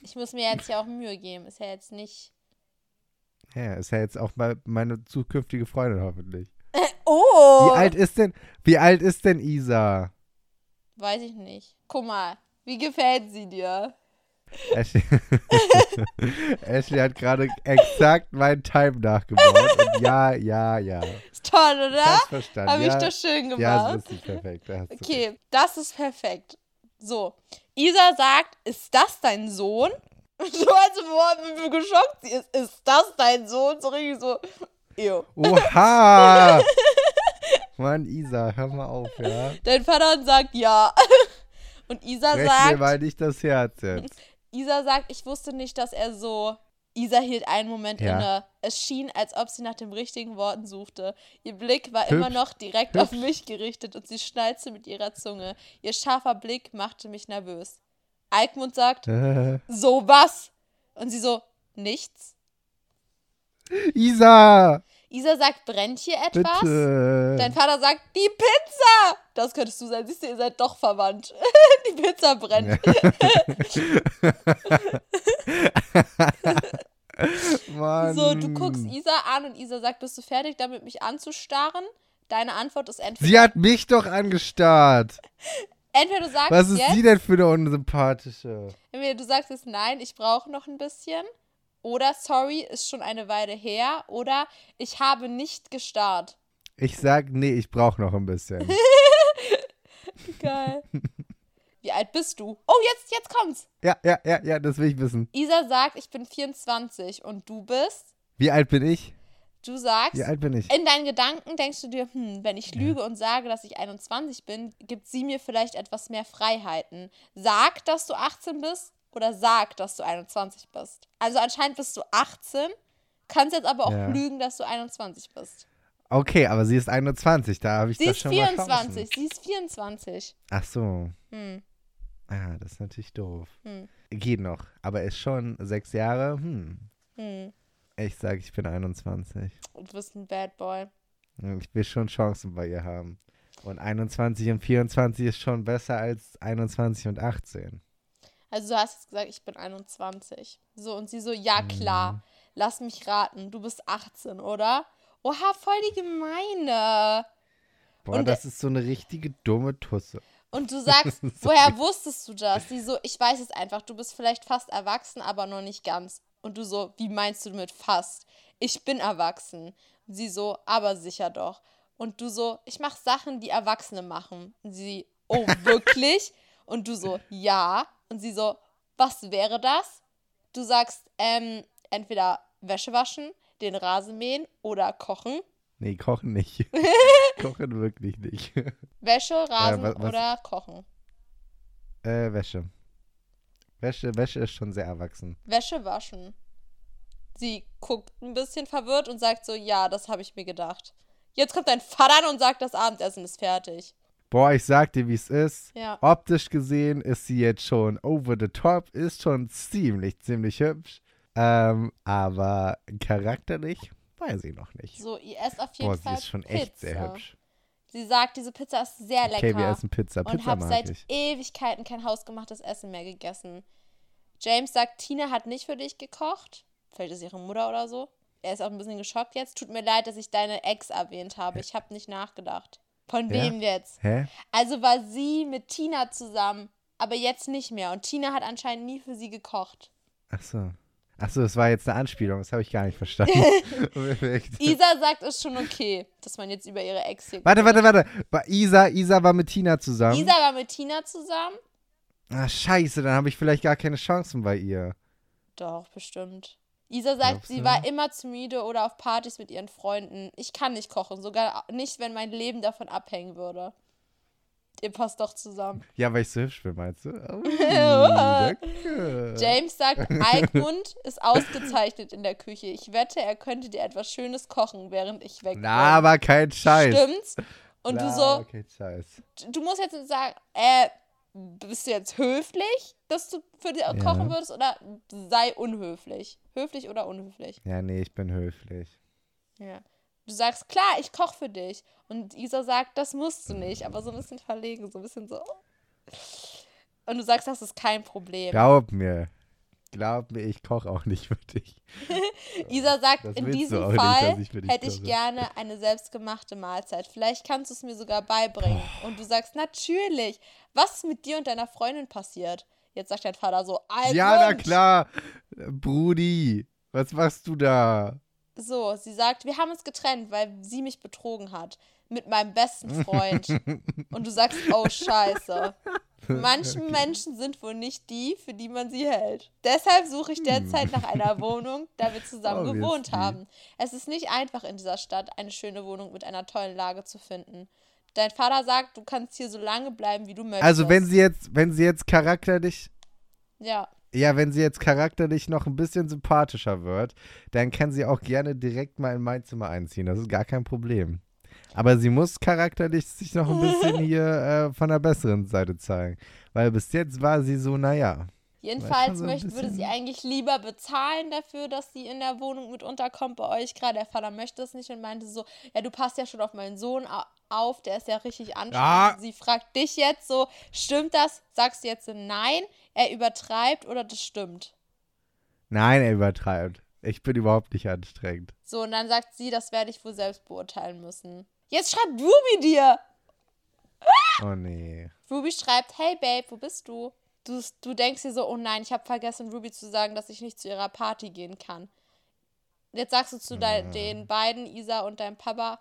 Ich muss mir jetzt ja auch Mühe geben. Ist ja jetzt nicht. Ja, ist ja jetzt auch mal meine zukünftige Freundin hoffentlich. Oh! Wie alt ist denn, wie alt ist denn Isa? Weiß ich nicht. Guck mal, wie gefällt sie dir? Ashley, Ashley hat gerade exakt meinen Time nachgebaut. Und ja, ja, ja. Ist toll, oder? Verstanden. Habe ich ja, doch schön gemacht. ja, so ist perfekt. Da hast du recht. okay, das ist perfekt. So, Isa sagt, ist das dein Sohn? So als wie geschockt sie ist. Ist das dein Sohn? So richtig so, ew. Oha! Mann, Isa, hör mal auf, ja. Dein Vater sagt ja. Und Isa Brech mir sagt, mal nicht das Herz jetzt. Isa sagt, ich wusste nicht, dass er so. Isa hielt einen Moment Ja. inne. Es schien, als ob sie nach den richtigen Worten suchte. Ihr Blick war immer Hübsch. noch direkt auf Hübsch. mich gerichtet und sie schnalzte mit ihrer Zunge. Ihr scharfer Blick machte mich nervös. Alkmund sagt, Äh, so was? Und sie so, nichts. Isa, Isa sagt, brennt hier etwas? bitte. Dein Vater sagt, die Pizza! Das könntest du sein. Siehst du, ihr seid doch verwandt. die Pizza brennt. Mann. So, du guckst Isa an und Isa sagt, bist du fertig damit, mich anzustarren? Deine Antwort ist entweder, Sie hat mich doch angestarrt. entweder du sagst Was ist jetzt, sie denn für eine unsympathische? entweder du sagst jetzt nein, ich brauche noch ein bisschen, oder sorry, ist schon eine Weile her, oder ich habe nicht gestarrt. Ich sag, nee, ich brauche noch ein bisschen. Geil. Wie alt bist du? Oh, jetzt, jetzt kommt's. Ja, ja, ja, ja, das will ich wissen. Isa sagt, ich bin 24 und du bist? Wie alt bin ich? Du sagst, Wie alt bin ich? in deinen Gedanken denkst du dir, hm, wenn ich lüge und sage, dass ich 21 bin, gibt sie mir vielleicht etwas mehr Freiheiten. Sag, dass du 18 bist oder sag, dass du 21 bist. Also anscheinend bist du 18, kannst jetzt aber auch Ja. lügen, dass du 21 bist. Okay, aber sie ist 21, da habe ich Sie das ist schon mal 24, Chancen. sie ist 24. Ach so. Hm. Ah, das ist natürlich doof. Hm. Geht noch, aber ist schon sechs Jahre. Hm. Hm. Ich sage, ich bin 21. Und du bist ein Bad Boy. Ich will schon Chancen bei ihr haben. Und 21 und 24 ist schon besser als 21 und 18. Also du hast jetzt gesagt, ich bin 21. So, und sie so, ja klar, lass mich raten, du bist 18, oder? Oha, voll die gemeine. Boah, Und- das ist so eine richtige dumme Tusse. Und du sagst, woher wusstest du das? Sie so, ich weiß es einfach, du bist vielleicht fast erwachsen, aber noch nicht ganz. Und du so, wie meinst du mit fast? Ich bin erwachsen. Und sie so, aber sicher doch. Und du so, ich mache Sachen, die Erwachsene machen. Und sie, oh, wirklich? Und du so, ja. Und sie so, was wäre das? Du sagst, ähm, entweder Wäsche waschen, den Rasen mähen oder kochen. Nee, kochen nicht. kochen wirklich nicht. Wäsche, Rasen wa- was- oder kochen. äh, Wäsche. Wäsche. Wäsche ist schon sehr erwachsen. Wäsche waschen. Sie guckt ein bisschen verwirrt und sagt so, ja, das habe ich mir gedacht. Jetzt kommt dein Vater und sagt, das Abendessen ist fertig. Boah, ich sag dir, wie es ist. Ja. Optisch gesehen ist sie jetzt schon over the top, ist schon ziemlich, ziemlich hübsch. Ähm, aber charakterlich weiß ich noch nicht. So, ihr esst auf jeden Boah, sie Fall ist schon Pizza. echt sehr hübsch. Sie sagt, diese Pizza ist sehr lecker. Okay, wir essen Pizza. und Pizza habe mag seit ich. Ewigkeiten kein hausgemachtes Essen mehr gegessen. James sagt, Tina hat nicht für dich gekocht. Vielleicht ist ihre Mutter oder so. Er ist auch ein bisschen geschockt jetzt. Tut mir leid, dass ich deine Ex erwähnt habe. Ich habe nicht nachgedacht. Von Ja? wem jetzt? Hä? Also war sie mit Tina zusammen, aber jetzt nicht mehr. Und Tina hat anscheinend nie für sie gekocht. Ach so. Ach so, das war jetzt eine Anspielung. Das habe ich gar nicht verstanden. Isa sagt, es ist schon okay, dass man jetzt über ihre Ex hier. Warte, warte, warte. War Isa, Isa war mit Tina zusammen. Isa war mit Tina zusammen? Ah, scheiße, dann habe ich vielleicht gar keine Chancen bei ihr. Doch, bestimmt. Isa sagt, Glaubst sie du? war immer zu müde oder auf Partys mit ihren Freunden. Ich kann nicht kochen, sogar nicht, wenn mein Leben davon abhängen würde. Ihr passt doch zusammen. Ja, weil ich so hübsch bin, meinst du? Oh. James sagt, Alkmund ist ausgezeichnet in der Küche. Ich wette, er könnte dir etwas Schönes kochen, während ich weg bin. Na, aber kein Scheiß. Stimmt's? Und Na, du so, kein Scheiß. du musst jetzt nicht sagen, äh, bist du jetzt höflich, dass du für dich kochen würdest oder sei unhöflich? Höflich oder unhöflich? Ja, nee, ich bin höflich. Ja. Du sagst, klar, ich koche für dich. Und Isa sagt, das musst du nicht, aber so ein bisschen verlegen, so ein bisschen so. Und du sagst, das ist kein Problem. Glaub mir. Glaub mir, ich koche auch nicht für dich. Isa sagt, Das in diesem nicht, Fall dass ich hätte ich gerne eine selbstgemachte Mahlzeit. Vielleicht kannst du es mir sogar beibringen. Und du sagst, natürlich. Was ist mit dir und deiner Freundin passiert? Jetzt sagt dein Vater so, Alter. Ja, na klar. Brudi, was machst du da? So, sie sagt, wir haben uns getrennt, weil sie mich betrogen hat. Mit meinem besten Freund. und du sagst, oh Scheiße. Manche Menschen sind wohl nicht die, für die man sie hält. Deshalb suche ich derzeit nach einer Wohnung, da wir zusammen gewohnt Obviously. haben. Es ist nicht einfach in dieser Stadt, eine schöne Wohnung mit einer tollen Lage zu finden. Dein Vater sagt, du kannst hier so lange bleiben, wie du möchtest. Also wenn sie jetzt, wenn sie jetzt charakterlich, Ja, ja, wenn sie jetzt charakterlich noch ein bisschen sympathischer wird, dann kann sie auch gerne direkt mal in mein Zimmer einziehen. Das ist gar kein Problem. Aber sie muss charakterlich sich noch ein bisschen hier äh, von der besseren Seite zeigen. Weil bis jetzt war sie so, naja. Jedenfalls so möchte, würde sie eigentlich lieber bezahlen dafür, dass sie in der Wohnung mit unterkommt bei euch. Gerade der Vater möchte es nicht und meinte so, ja, du passt ja schon auf meinen Sohn au- auf, der ist ja richtig anstrengend. Ja. Sie fragt dich jetzt so, stimmt das? Sagst du jetzt nein, er übertreibt oder das stimmt? Nein, er übertreibt. Ich bin überhaupt nicht anstrengend. So, und dann sagt sie, das werde ich wohl selbst beurteilen müssen. Jetzt schreibt Ruby dir. Oh nee. Ruby schreibt, hey Babe, wo bist du? Du, du denkst dir so, oh nein, ich habe vergessen, Ruby zu sagen, dass ich nicht zu ihrer Party gehen kann. Jetzt sagst du zu dei- den beiden, Isa und deinem Papa,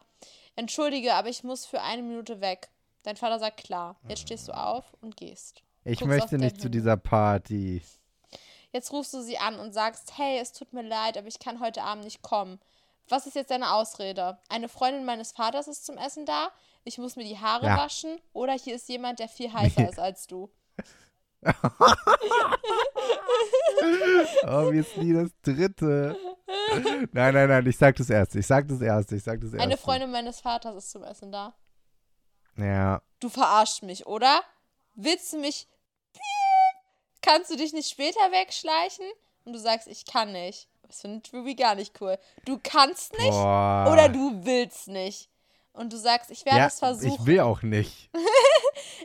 entschuldige, aber ich muss für eine Minute weg. Dein Vater sagt, klar. Jetzt stehst du auf und gehst. Ich guckst möchte nicht zu dieser Party. Jetzt rufst du sie an und sagst, hey, es tut mir leid, aber ich kann heute Abend nicht kommen. Was ist jetzt deine Ausrede? Eine Freundin meines Vaters ist zum Essen da, ich muss mir die Haare Ja. waschen oder hier ist jemand, der viel heißer ist als du. Oh, ist nie das dritte. Nein, nein, nein, ich sag das erste. Ich sag das erste. Ich sag das erste. Eine Freundin meines Vaters ist zum Essen da. Ja. Du verarschst mich, oder? Willst du mich. Kannst du dich nicht später wegschleichen? Und du sagst, ich kann nicht. Das findet Ruby gar nicht cool. Du kannst nicht Boah. oder du willst nicht. Und du sagst, ich werde ja, es versuchen. Ich will auch nicht.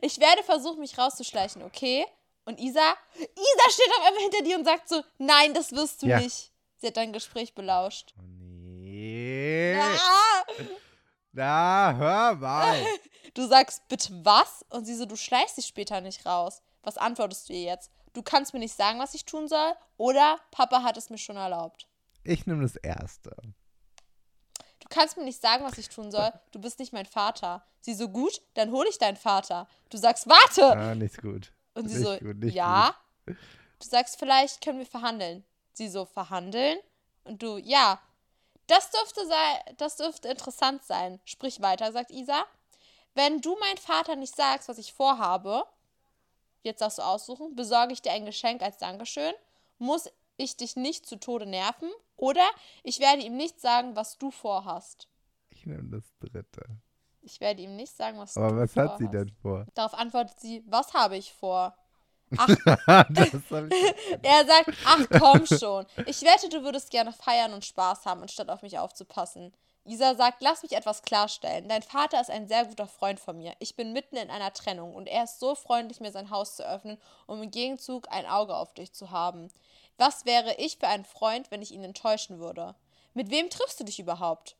Ich werde versuchen, mich rauszuschleichen, okay? Und Isa, Isa steht auf einmal hinter dir und sagt so, nein, das wirst du Ja. nicht. Sie hat dein Gespräch belauscht. Oh, nee. Ah! Na, hör mal. Du sagst, bitte was? Und sie so, du schleichst dich später nicht raus. Was antwortest du ihr jetzt? Du kannst mir nicht sagen, was ich tun soll? Oder Papa hat es mir schon erlaubt. Ich nehme das erste. Du kannst mir nicht sagen, was ich tun soll. Du bist nicht mein Vater. Sie so, gut, dann hole ich deinen Vater. Du sagst, warte! Ah, nicht gut. Und sie nicht so, gut, ja. Du sagst, vielleicht können wir verhandeln. Sie so, verhandeln? Und du, ja. Das dürfte, sei, das dürfte interessant sein. Sprich weiter, sagt Isa. Wenn du mein Vater nicht sagst, was ich vorhabe, jetzt darfst du aussuchen, besorge ich dir ein Geschenk als Dankeschön, muss ich dich nicht zu Tode nerven oder ich werde ihm nicht sagen, was du vorhast. Ich nehme das dritte. Ich werde ihm nicht sagen, was Aber du was vorhast. hat sie denn vor? Darauf antwortet sie, was habe ich vor? ich, Er sagt, ach komm schon. Ich wette, du würdest gerne feiern und Spaß haben, anstatt auf mich aufzupassen. Isa sagt, lass mich etwas klarstellen. Dein Vater ist ein sehr guter Freund von mir. Ich bin mitten in einer Trennung und er ist so freundlich, mir sein Haus zu öffnen, um im Gegenzug ein Auge auf dich zu haben. Was wäre ich für ein Freund, wenn ich ihn enttäuschen würde? Mit wem triffst du dich überhaupt?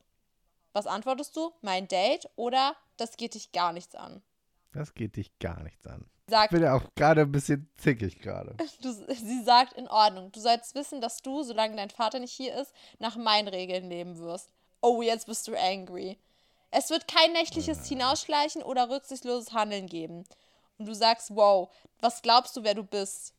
Was antwortest du? Mein Date oder das geht dich gar nichts an? das geht dich gar nichts an. Ich Sagt, bin ja auch gerade ein bisschen zickig gerade. Sie sagt, in Ordnung. Du sollst wissen, dass du, solange dein Vater nicht hier ist, nach meinen Regeln leben wirst. Oh, jetzt bist du angry. Es wird kein nächtliches Hinausschleichen oder rücksichtsloses Handeln geben. Und du sagst, wow, was glaubst du, wer du bist?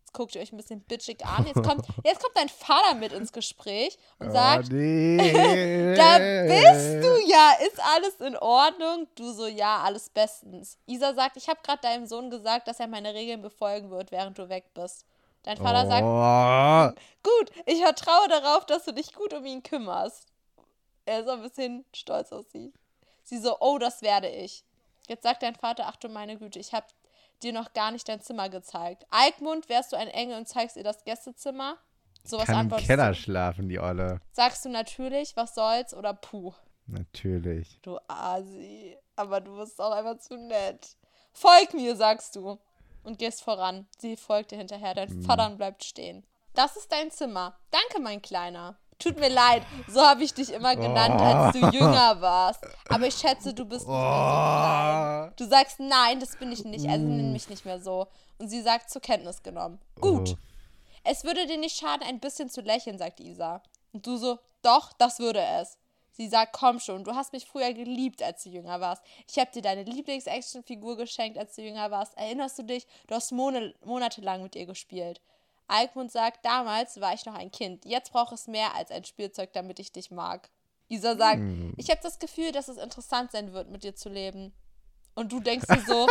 Jetzt guckt ihr euch ein bisschen bitchig an. Jetzt kommt, jetzt kommt dein Vater mit ins Gespräch und sagt, oh, nee. da bist du ja. Ist alles in Ordnung? Du so, ja, alles bestens. Isa sagt, ich habe gerade deinem Sohn gesagt, dass er meine Regeln befolgen wird, während du weg bist. Dein Vater sagt, oh. gut, ich vertraue darauf, dass du dich gut um ihn kümmerst. Er ist ein bisschen stolz auf sie. Sie so, oh, das werde ich. Jetzt sagt dein Vater, ach du meine Güte, ich habe dir noch gar nicht dein Zimmer gezeigt. Alkmund, wärst du ein Engel und zeigst ihr das Gästezimmer? Sowas Kann im Keller du. schlafen, die Olle. Sagst du natürlich, was soll's oder puh. Natürlich. Du Asi. Aber du bist auch einfach zu nett. Folg mir, sagst du. Und gehst voran. Sie folgt dir hinterher. Dein Vater bleibt stehen. Das ist dein Zimmer. Danke, mein Kleiner. Tut mir leid, so habe ich dich immer genannt, als du jünger warst. Aber ich schätze, du bist nicht mehr so klein. Oh. Du sagst, nein, das bin ich nicht, also nenn mich nicht mehr so. Und sie sagt, zur Kenntnis genommen. Gut. Oh. Es würde dir nicht schaden, ein bisschen zu lächeln, sagt Isa. Und du so, doch, das würde es. Sie sagt, komm schon, du hast mich früher geliebt, als du jünger warst. Ich habe dir deine Lieblings-Action-Figur geschenkt, als du jünger warst. Erinnerst du dich? Du hast Mon monatelang mit ihr gespielt. Alkmund sagt, damals war ich noch ein Kind. Jetzt braucht es mehr als ein Spielzeug, damit ich dich mag. Isa sagt, ich habe das Gefühl, dass es interessant sein wird, mit dir zu leben. Und du denkst dir so,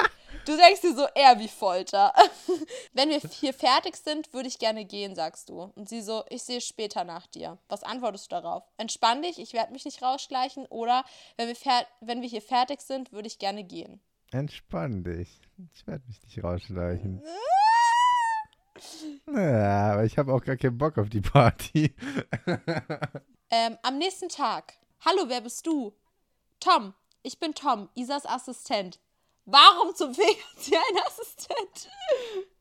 du denkst dir so eher wie Folter. Wenn wir hier fertig sind, würde ich gerne gehen, sagst du. Und sie so, ich sehe später nach dir. Was antwortest du darauf? Entspann dich, ich werde mich nicht rausschleichen. Oder wenn wir, wenn wir hier fertig sind, würde ich gerne gehen. Entspann dich. Ich werde mich nicht rausschleichen. Ja, aber ich habe auch gar keinen Bock auf die Party. Ähm, am nächsten Tag. Hallo, wer bist du? Tom. Ich bin Tom, Isas Assistent. Warum zum Finger hat sie einen Assistent?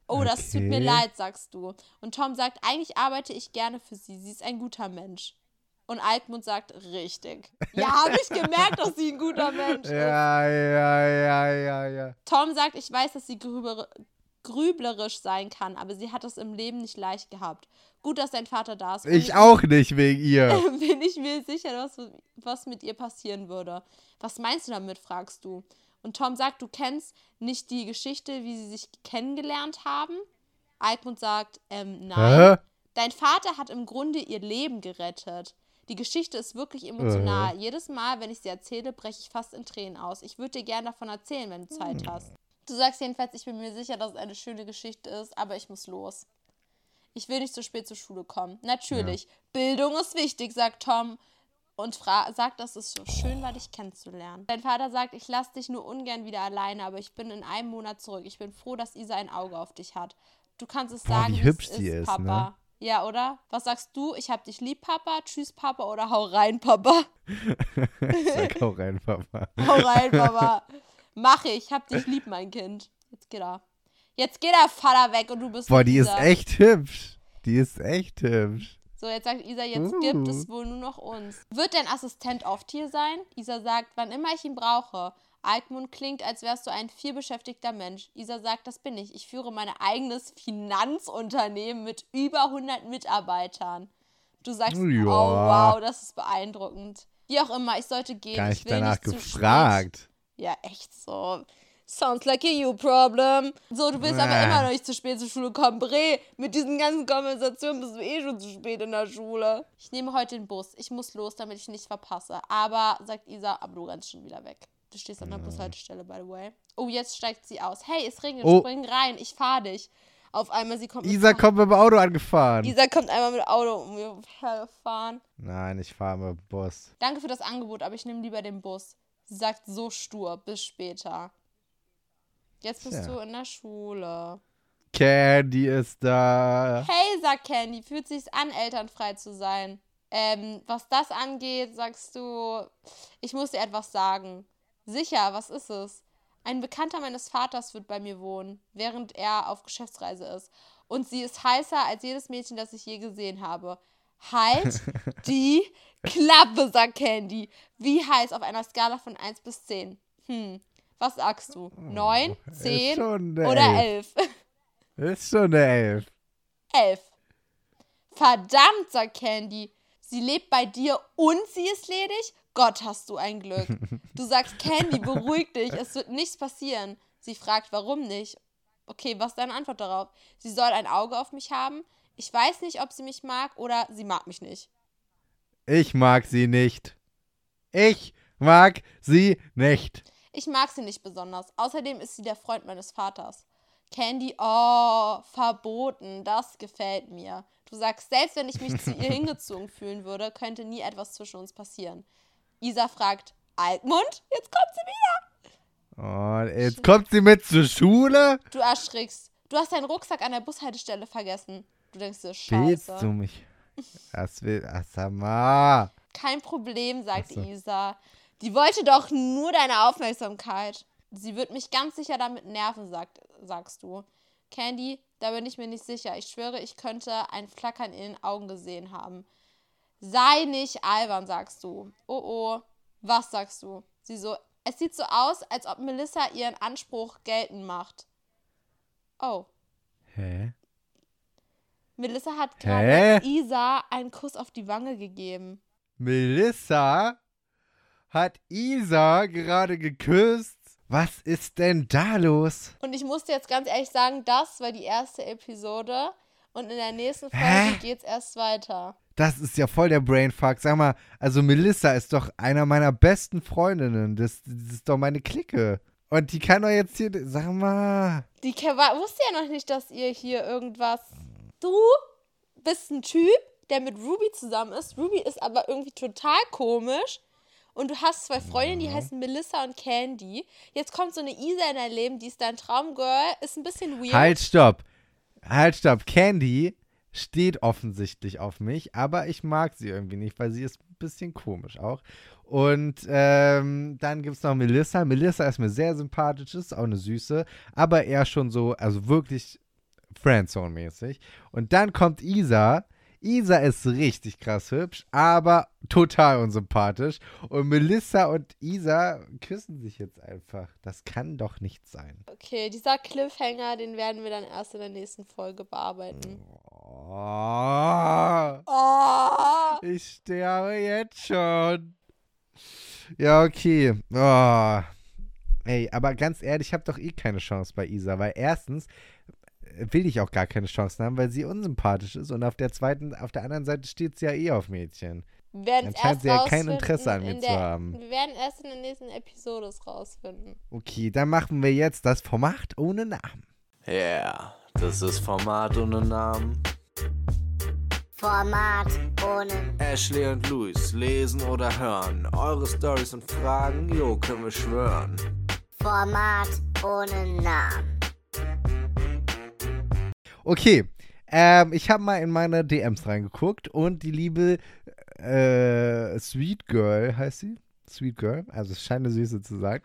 Oh, das tut mir Okay. leid, sagst du. Und Tom sagt, eigentlich arbeite ich gerne für sie. Sie ist ein guter Mensch. Und Altmund sagt, richtig. Ja, habe ich gemerkt, dass sie ein guter Mensch ist. Ja, ja, ja, ja, ja. Tom sagt, ich weiß, dass sie grüber, grüblerisch sein kann, aber sie hat es im Leben nicht leicht gehabt. Gut, dass dein Vater da ist. Ich auch nicht wegen ihr. bin ich mir sicher, was, was mit ihr passieren würde. Was meinst du damit, fragst du. Und Tom sagt, du kennst nicht die Geschichte, wie sie sich kennengelernt haben. Alkmund sagt, ähm, nein. Hä? Dein Vater hat im Grunde ihr Leben gerettet. Die Geschichte ist wirklich emotional. Jedes Mal, wenn ich sie erzähle, breche ich fast in Tränen aus. Ich würde dir gerne davon erzählen, wenn du Zeit hast. Du sagst jedenfalls, ich bin mir sicher, dass es eine schöne Geschichte ist, aber ich muss los. Ich will nicht zu spät zur Schule kommen. Natürlich. Bildung ist wichtig, sagt Tom und sagt, dass es so schön war, dich kennenzulernen. Dein Vater sagt, ich lasse dich nur ungern wieder alleine, aber ich bin in einem Monat zurück. Ich bin froh, dass Isa ein Auge auf dich hat. Du kannst es Boah, sagen, wie hübsch sie ist, Papa. ne? Ja, oder? Was sagst du? Ich hab dich lieb, Papa. Tschüss, Papa. Oder hau rein, Papa. Sag auch rein, Papa. Hau rein, Papa. Mach ich. Hab dich lieb, mein Kind. Jetzt geht er. Jetzt geht der Vater weg und du bist Boah, die ist Isa. echt hübsch. Die ist echt hübsch. So, jetzt sagt Isa, jetzt Uh. gibt es wohl nur noch uns. Wird dein Assistent oft hier sein? Isa sagt, wann immer ich ihn brauche. Altmund klingt, als wärst du ein vielbeschäftigter Mensch. Isa sagt, das bin ich. Ich führe mein eigenes Finanzunternehmen mit über 100 Mitarbeitern. Du sagst, Ja. oh wow, das ist beeindruckend. Wie auch immer, ich sollte gehen. Gar ich nicht will danach nicht zu gefragt. Spät. Ja, echt so. Sounds like a you problem. So, du willst aber Äh. immer noch nicht zu spät zur Schule kommen. Bre, mit diesen ganzen Konversationen bist du eh schon zu spät in der Schule. Ich nehme heute den Bus. Ich muss los, damit ich nicht verpasse. Aber, sagt Isa, aber du rennst schon wieder weg. Du stehst an der Bushaltestelle, by the way. Oh, jetzt steigt sie aus. Hey, es regnet, Oh. spring rein. Ich fahr dich. Auf einmal, sie kommt mit Isa Fahr- kommt mit dem Auto angefahren. Isa kommt einmal mit Auto um mir hergefahren. Nein, ich fahre mit dem Bus. Danke für das Angebot, aber ich nehme lieber den Bus. Sie sagt so stur, bis später. Jetzt bist Tja. du in der Schule. Candy ist da. Hey, sagt Candy, fühlt sich's an, elternfrei zu sein. Ähm, was das angeht, sagst du, ich muss dir etwas sagen. Sicher, was ist es? Ein Bekannter meines Vaters wird bei mir wohnen, während er auf Geschäftsreise ist. Und sie ist heißer als jedes Mädchen, das ich je gesehen habe. Halt die Klappe, sagt Candy. Wie heiß auf einer Skala von 1 bis 10? Hm, was sagst du? 9, ist 10 schon eine oder 11? Ist schon eine Elf. 11. Verdammt, sagt Candy. Sie lebt bei dir und sie ist ledig? Gott, hast du ein Glück. Du sagst, Candy, beruhig dich, es wird nichts passieren. Sie fragt, warum nicht? Okay, was ist deine Antwort darauf? Sie soll ein Auge auf mich haben? Ich weiß nicht, ob sie mich mag oder sie mag mich nicht. Ich mag sie nicht. Ich mag sie nicht. Ich mag sie nicht besonders. Außerdem ist sie der Freund meines Vaters. Candy, oh, verboten, das gefällt mir. Du sagst, selbst wenn ich mich zu ihr hingezogen fühlen würde, könnte nie etwas zwischen uns passieren. Isa fragt, Altmund? Jetzt kommt sie wieder. Und jetzt kommt sie mit zur Schule. Du erschrickst. Du hast deinen Rucksack an der Bushaltestelle vergessen. Du denkst dir, Willst scheiße. du mich? Das will. Sag mal. Kein Problem, sagt so. Isa. Die wollte doch nur deine Aufmerksamkeit. Sie wird mich ganz sicher damit nerven, sagt, sagst du. Candy, da bin ich mir nicht sicher. Ich schwöre, ich könnte ein Flackern in den Augen gesehen haben. Sei nicht albern, sagst du. Oh oh, was sagst du? Sie so, es sieht so aus, als ob Melissa ihren Anspruch geltend macht. Oh, Hä? Melissa hat gerade Isa einen Kuss auf die Wange gegeben. Melissa hat Isa gerade geküsst. Was ist denn da los? Und ich musste jetzt ganz ehrlich sagen, das war die erste Episode. Und in der nächsten Folge Hä? geht's erst weiter. Das ist ja voll der Brainfuck. Sag mal, also Melissa ist doch einer meiner besten Freundinnen. Das, das ist doch meine Clique. Und die kann doch jetzt hier. Sag mal. Die wusste ja noch nicht, dass ihr hier irgendwas. Du bist ein Typ, der mit Ruby zusammen ist. Ruby ist aber irgendwie total komisch. Und du hast zwei Freundinnen, die heißen Melissa und Candy. Jetzt kommt so eine Isa in dein Leben, die ist dein Traumgirl. Ist ein bisschen weird. Halt, stopp. Halt, stopp. Candy steht offensichtlich auf mich, aber ich mag sie irgendwie nicht, weil sie ist ein bisschen komisch auch. Und ähm, dann gibt es noch Melissa. Melissa ist mir sehr sympathisch, ist auch eine Süße, aber eher schon so, also wirklich Friendzone-mäßig. Und dann kommt Isa. Isa ist richtig krass hübsch, aber total unsympathisch. Und Melissa und Isa küssen sich jetzt einfach. Das kann doch nicht sein. Okay, dieser Cliffhanger, den werden wir dann erst in der nächsten Folge bearbeiten. Oh. Oh! Ich sterbe jetzt schon. Ja, okay. Oh. Ey, aber ganz ehrlich, ich habe doch eh keine Chance bei Isa, weil erstens will ich auch gar keine Chancen haben, weil sie unsympathisch ist und auf der zweiten, auf der anderen Seite steht sie ja eh auf Mädchen. Wir werden es Dann scheint sie ja kein Interesse an mir in zu der, haben. Wir werden erst in der nächsten Episode es rausfinden. Okay, dann machen wir jetzt das Format ohne Namen. Ja, yeah, das ist Format ohne Namen. Format ohne Ashley und Luis lesen oder hören. Eure Stories und Fragen, jo, können wir schwören. Format ohne Namen. Okay, ähm, ich habe mal in meine DMs reingeguckt und die liebe äh, Sweet Girl, heißt sie? Sweet Girl, also es scheint eine Süße zu sein.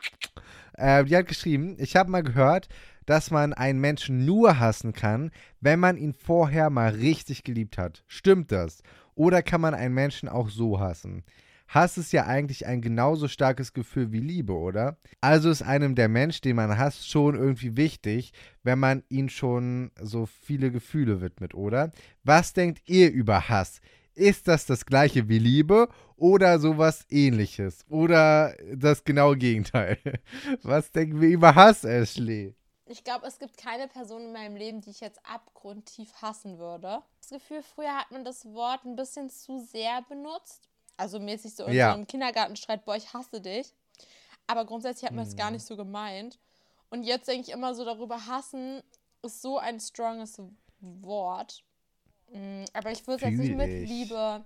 Äh, die hat geschrieben, ich habe mal gehört, dass man einen Menschen nur hassen kann, wenn man ihn vorher mal richtig geliebt hat. Stimmt das? Oder kann man einen Menschen auch so hassen? Hass ist ja eigentlich ein genauso starkes Gefühl wie Liebe, oder? Also ist einem der Mensch, den man hasst, schon irgendwie wichtig, wenn man ihm schon so viele Gefühle widmet, oder? Was denkt ihr über Hass? Ist das das gleiche wie Liebe oder sowas ähnliches? Oder das genaue Gegenteil? Was denken wir über Hass, Ashley? Ich glaube, es gibt keine Person in meinem Leben, die ich jetzt abgrundtief hassen würde. Das Gefühl, früher hat man das Wort ein bisschen zu sehr benutzt. Also mäßig so in Ja. so einem Kindergartenstreit, boah, ich hasse dich. Aber grundsätzlich hat man es gar nicht so gemeint. Und jetzt denke ich immer so darüber, hassen ist so ein stronges Wort. Mm, Aber ich würde es jetzt nicht mit. Liebe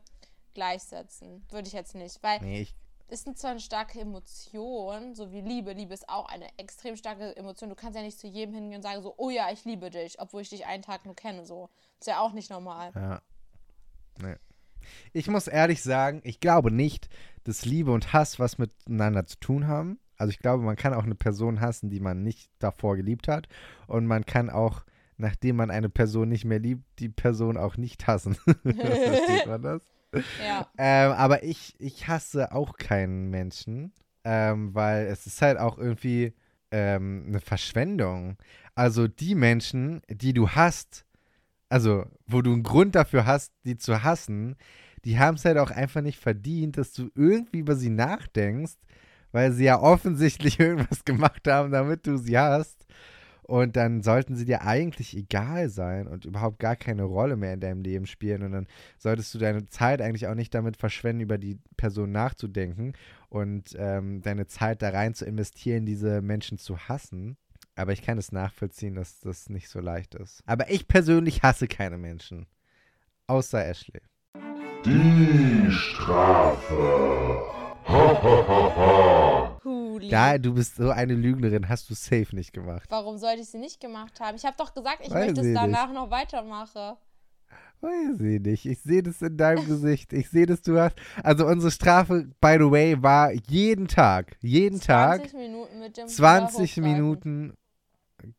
gleichsetzen. Würde ich jetzt nicht. Weil Nee, ich, ist zwar eine starke Emotion, so wie Liebe. Liebe ist auch eine extrem starke Emotion. Du kannst ja nicht zu jedem hingehen und sagen so, oh ja, ich liebe dich, obwohl ich dich einen Tag nur kenne. So. Ist ja auch nicht normal. Ja. Nee. Ich muss ehrlich sagen, ich glaube nicht, dass Liebe und Hass was miteinander zu tun haben. Also ich glaube, man kann auch eine Person hassen, die man nicht davor geliebt hat. Und man kann auch, nachdem man eine Person nicht mehr liebt, die Person auch nicht hassen. Versteht man das? Ja. Ähm, aber ich, ich hasse auch keinen Menschen, ähm, weil es ist halt auch irgendwie ähm, eine Verschwendung. Also die Menschen, die du hast, also wo du einen Grund dafür hast, die zu hassen, die haben es halt auch einfach nicht verdient, dass du irgendwie über sie nachdenkst, weil sie ja offensichtlich irgendwas gemacht haben, damit du sie hast. Und dann sollten sie dir eigentlich egal sein und überhaupt gar keine Rolle mehr in deinem Leben spielen. Und dann solltest du deine Zeit eigentlich auch nicht damit verschwenden, über die Person nachzudenken und ähm, deine Zeit da rein zu investieren, diese Menschen zu hassen. Aber ich kann es nachvollziehen, dass das nicht so leicht ist. Aber ich persönlich hasse keine Menschen. Außer Ashley. Die Strafe. Ha, ha, ha, ha. Huli. Da, du bist so eine Lügnerin, hast du safe nicht gemacht. Warum sollte ich sie nicht gemacht haben? Ich habe doch gesagt, ich Weiß möchte es nicht. danach noch weitermachen. Weiß ich nicht. Ich sehe das in deinem Gesicht. Ich sehe, dass du hast. Also unsere Strafe, by the way, war jeden Tag. Jeden 20 Tag. Minuten mit dem 20 Hula-Hochreiten. Minuten.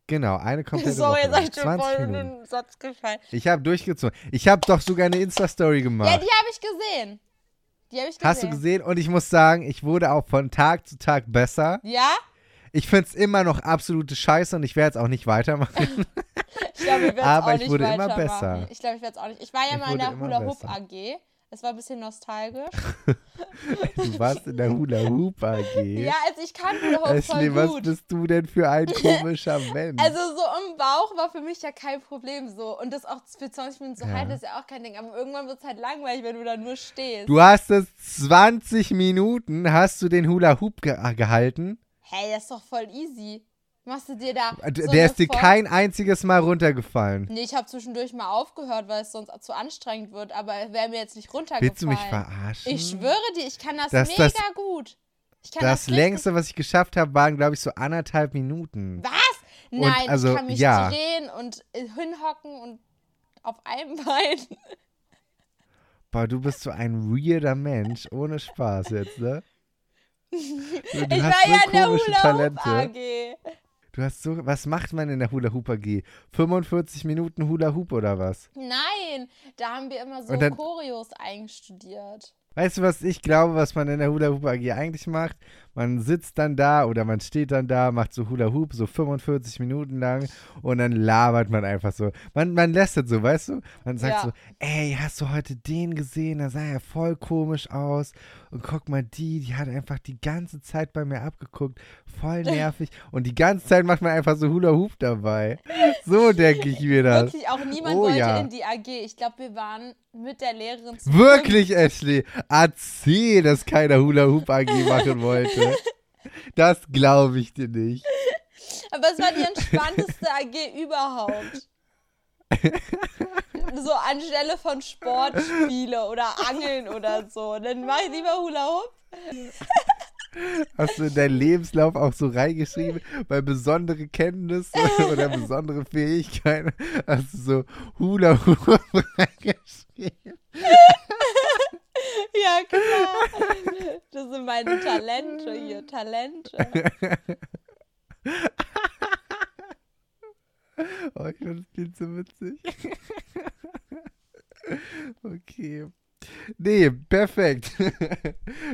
Genau, eine komplette Sorry, Woche. jetzt lang. habe ich dir 20 voll den Satz gefallen. Ich habe durchgezogen. Ich habe doch sogar eine Insta-Story Ja, gemacht. die habe ich gesehen. Die habe ich gesehen. Hast du gesehen? Und ich muss sagen, ich wurde auch von Tag zu Tag besser. Ja? Ich finde es immer noch absolute Scheiße und ich werde es auch nicht weitermachen. Ich glaube, ich werde es Aber auch ich nicht wurde immer weitermachen. besser. Ich glaube, ich werde es auch nicht. Ich war ja Ich mal in der Hula Hoop. AG. Es war ein bisschen nostalgisch. du warst in der Hula Hoop AG. Ja, also ich kann Hula Hoop voll Ashley, was gut. bist du denn für ein komischer Mensch? Also so im Bauch war für mich ja kein Problem so. Und das auch für 20 Minuten zu Ja. halten, ist ja auch kein Ding. Aber irgendwann wird es halt langweilig, wenn du da nur stehst. Du hast es 20 Minuten, hast du den Hula Hoop ge gehalten. Hey, das ist doch voll easy. Machst du dir da. D- so Der ist dir voll- kein einziges Mal runtergefallen. Nee, ich habe zwischendurch mal aufgehört, weil es sonst zu anstrengend wird. Aber wäre mir jetzt nicht runtergefallen. Willst du mich verarschen? Ich schwöre dir, ich kann das, Das- mega das- gut. Ich kann Das richtig- längste, was ich geschafft habe, waren, glaube ich, so anderthalb Minuten. Was? Nein, also, ich kann mich ja. drehen und äh, hinhocken und auf einem Bein. Boah, du bist so ein weirder Mensch, ohne Spaß jetzt, ne? Du ich war ja in der komische Hula Hoop Talente. AG. Du hast so, was macht man in der Hula Hoop AG? 45 Minuten Hula Hoop oder was? Nein, da haben wir immer so dann- Choreos einstudiert. Weißt du, was ich glaube, was man in der Hula Hoop AG eigentlich macht? Man sitzt dann da oder man steht dann da, macht so Hula Hoop, so 45 Minuten lang und dann labert man einfach so. Man, man lässt es so, weißt du? Man sagt Ja. so, ey, hast du heute den gesehen? Da sah er voll komisch aus. Und guck mal, die, die hat einfach die ganze Zeit bei mir abgeguckt. Voll nervig. Und die ganze Zeit macht man einfach so Hula Hoop dabei. So denke ich mir das. Wirklich, auch niemand Oh wollte ja. in die AG. Ich glaube, wir waren mit der Lehrerin zu fünft. Wirklich, Ashley. Erzähl, dass keiner Hula Hoop AG machen wollte. Das glaube ich dir nicht. Aber es war die entspannteste AG überhaupt. so anstelle von Sportspiele oder Angeln oder so. Dann mach ich lieber Hula Hoop. Hast du in deinen Lebenslauf auch so reingeschrieben, bei besondere Kenntnisse oder besondere Fähigkeiten hast du so Hula Hoop reingeschrieben. Ja, klar. Das sind meine Talente hier. Talente. Oh, ich finde das klingt so witzig. okay. Nee, perfekt.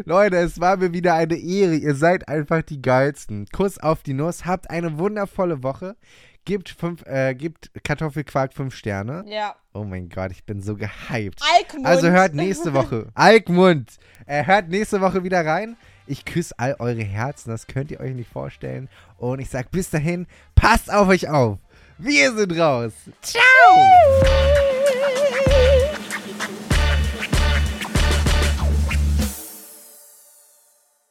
Leute, es war mir wieder eine Ehre. Ihr seid einfach die geilsten. Kuss auf die Nuss. Habt eine wundervolle Woche. Gebt, fünf, äh, gebt Kartoffelquark 5 Sterne. Ja. Oh mein Gott, ich bin so gehypt. Alkmund. Also hört nächste Woche. Alkmund. Äh, hört nächste Woche wieder rein. Ich küsse all eure Herzen, das könnt ihr euch nicht vorstellen. Und ich sag bis dahin, passt auf euch auf. Wir sind raus. Ciao.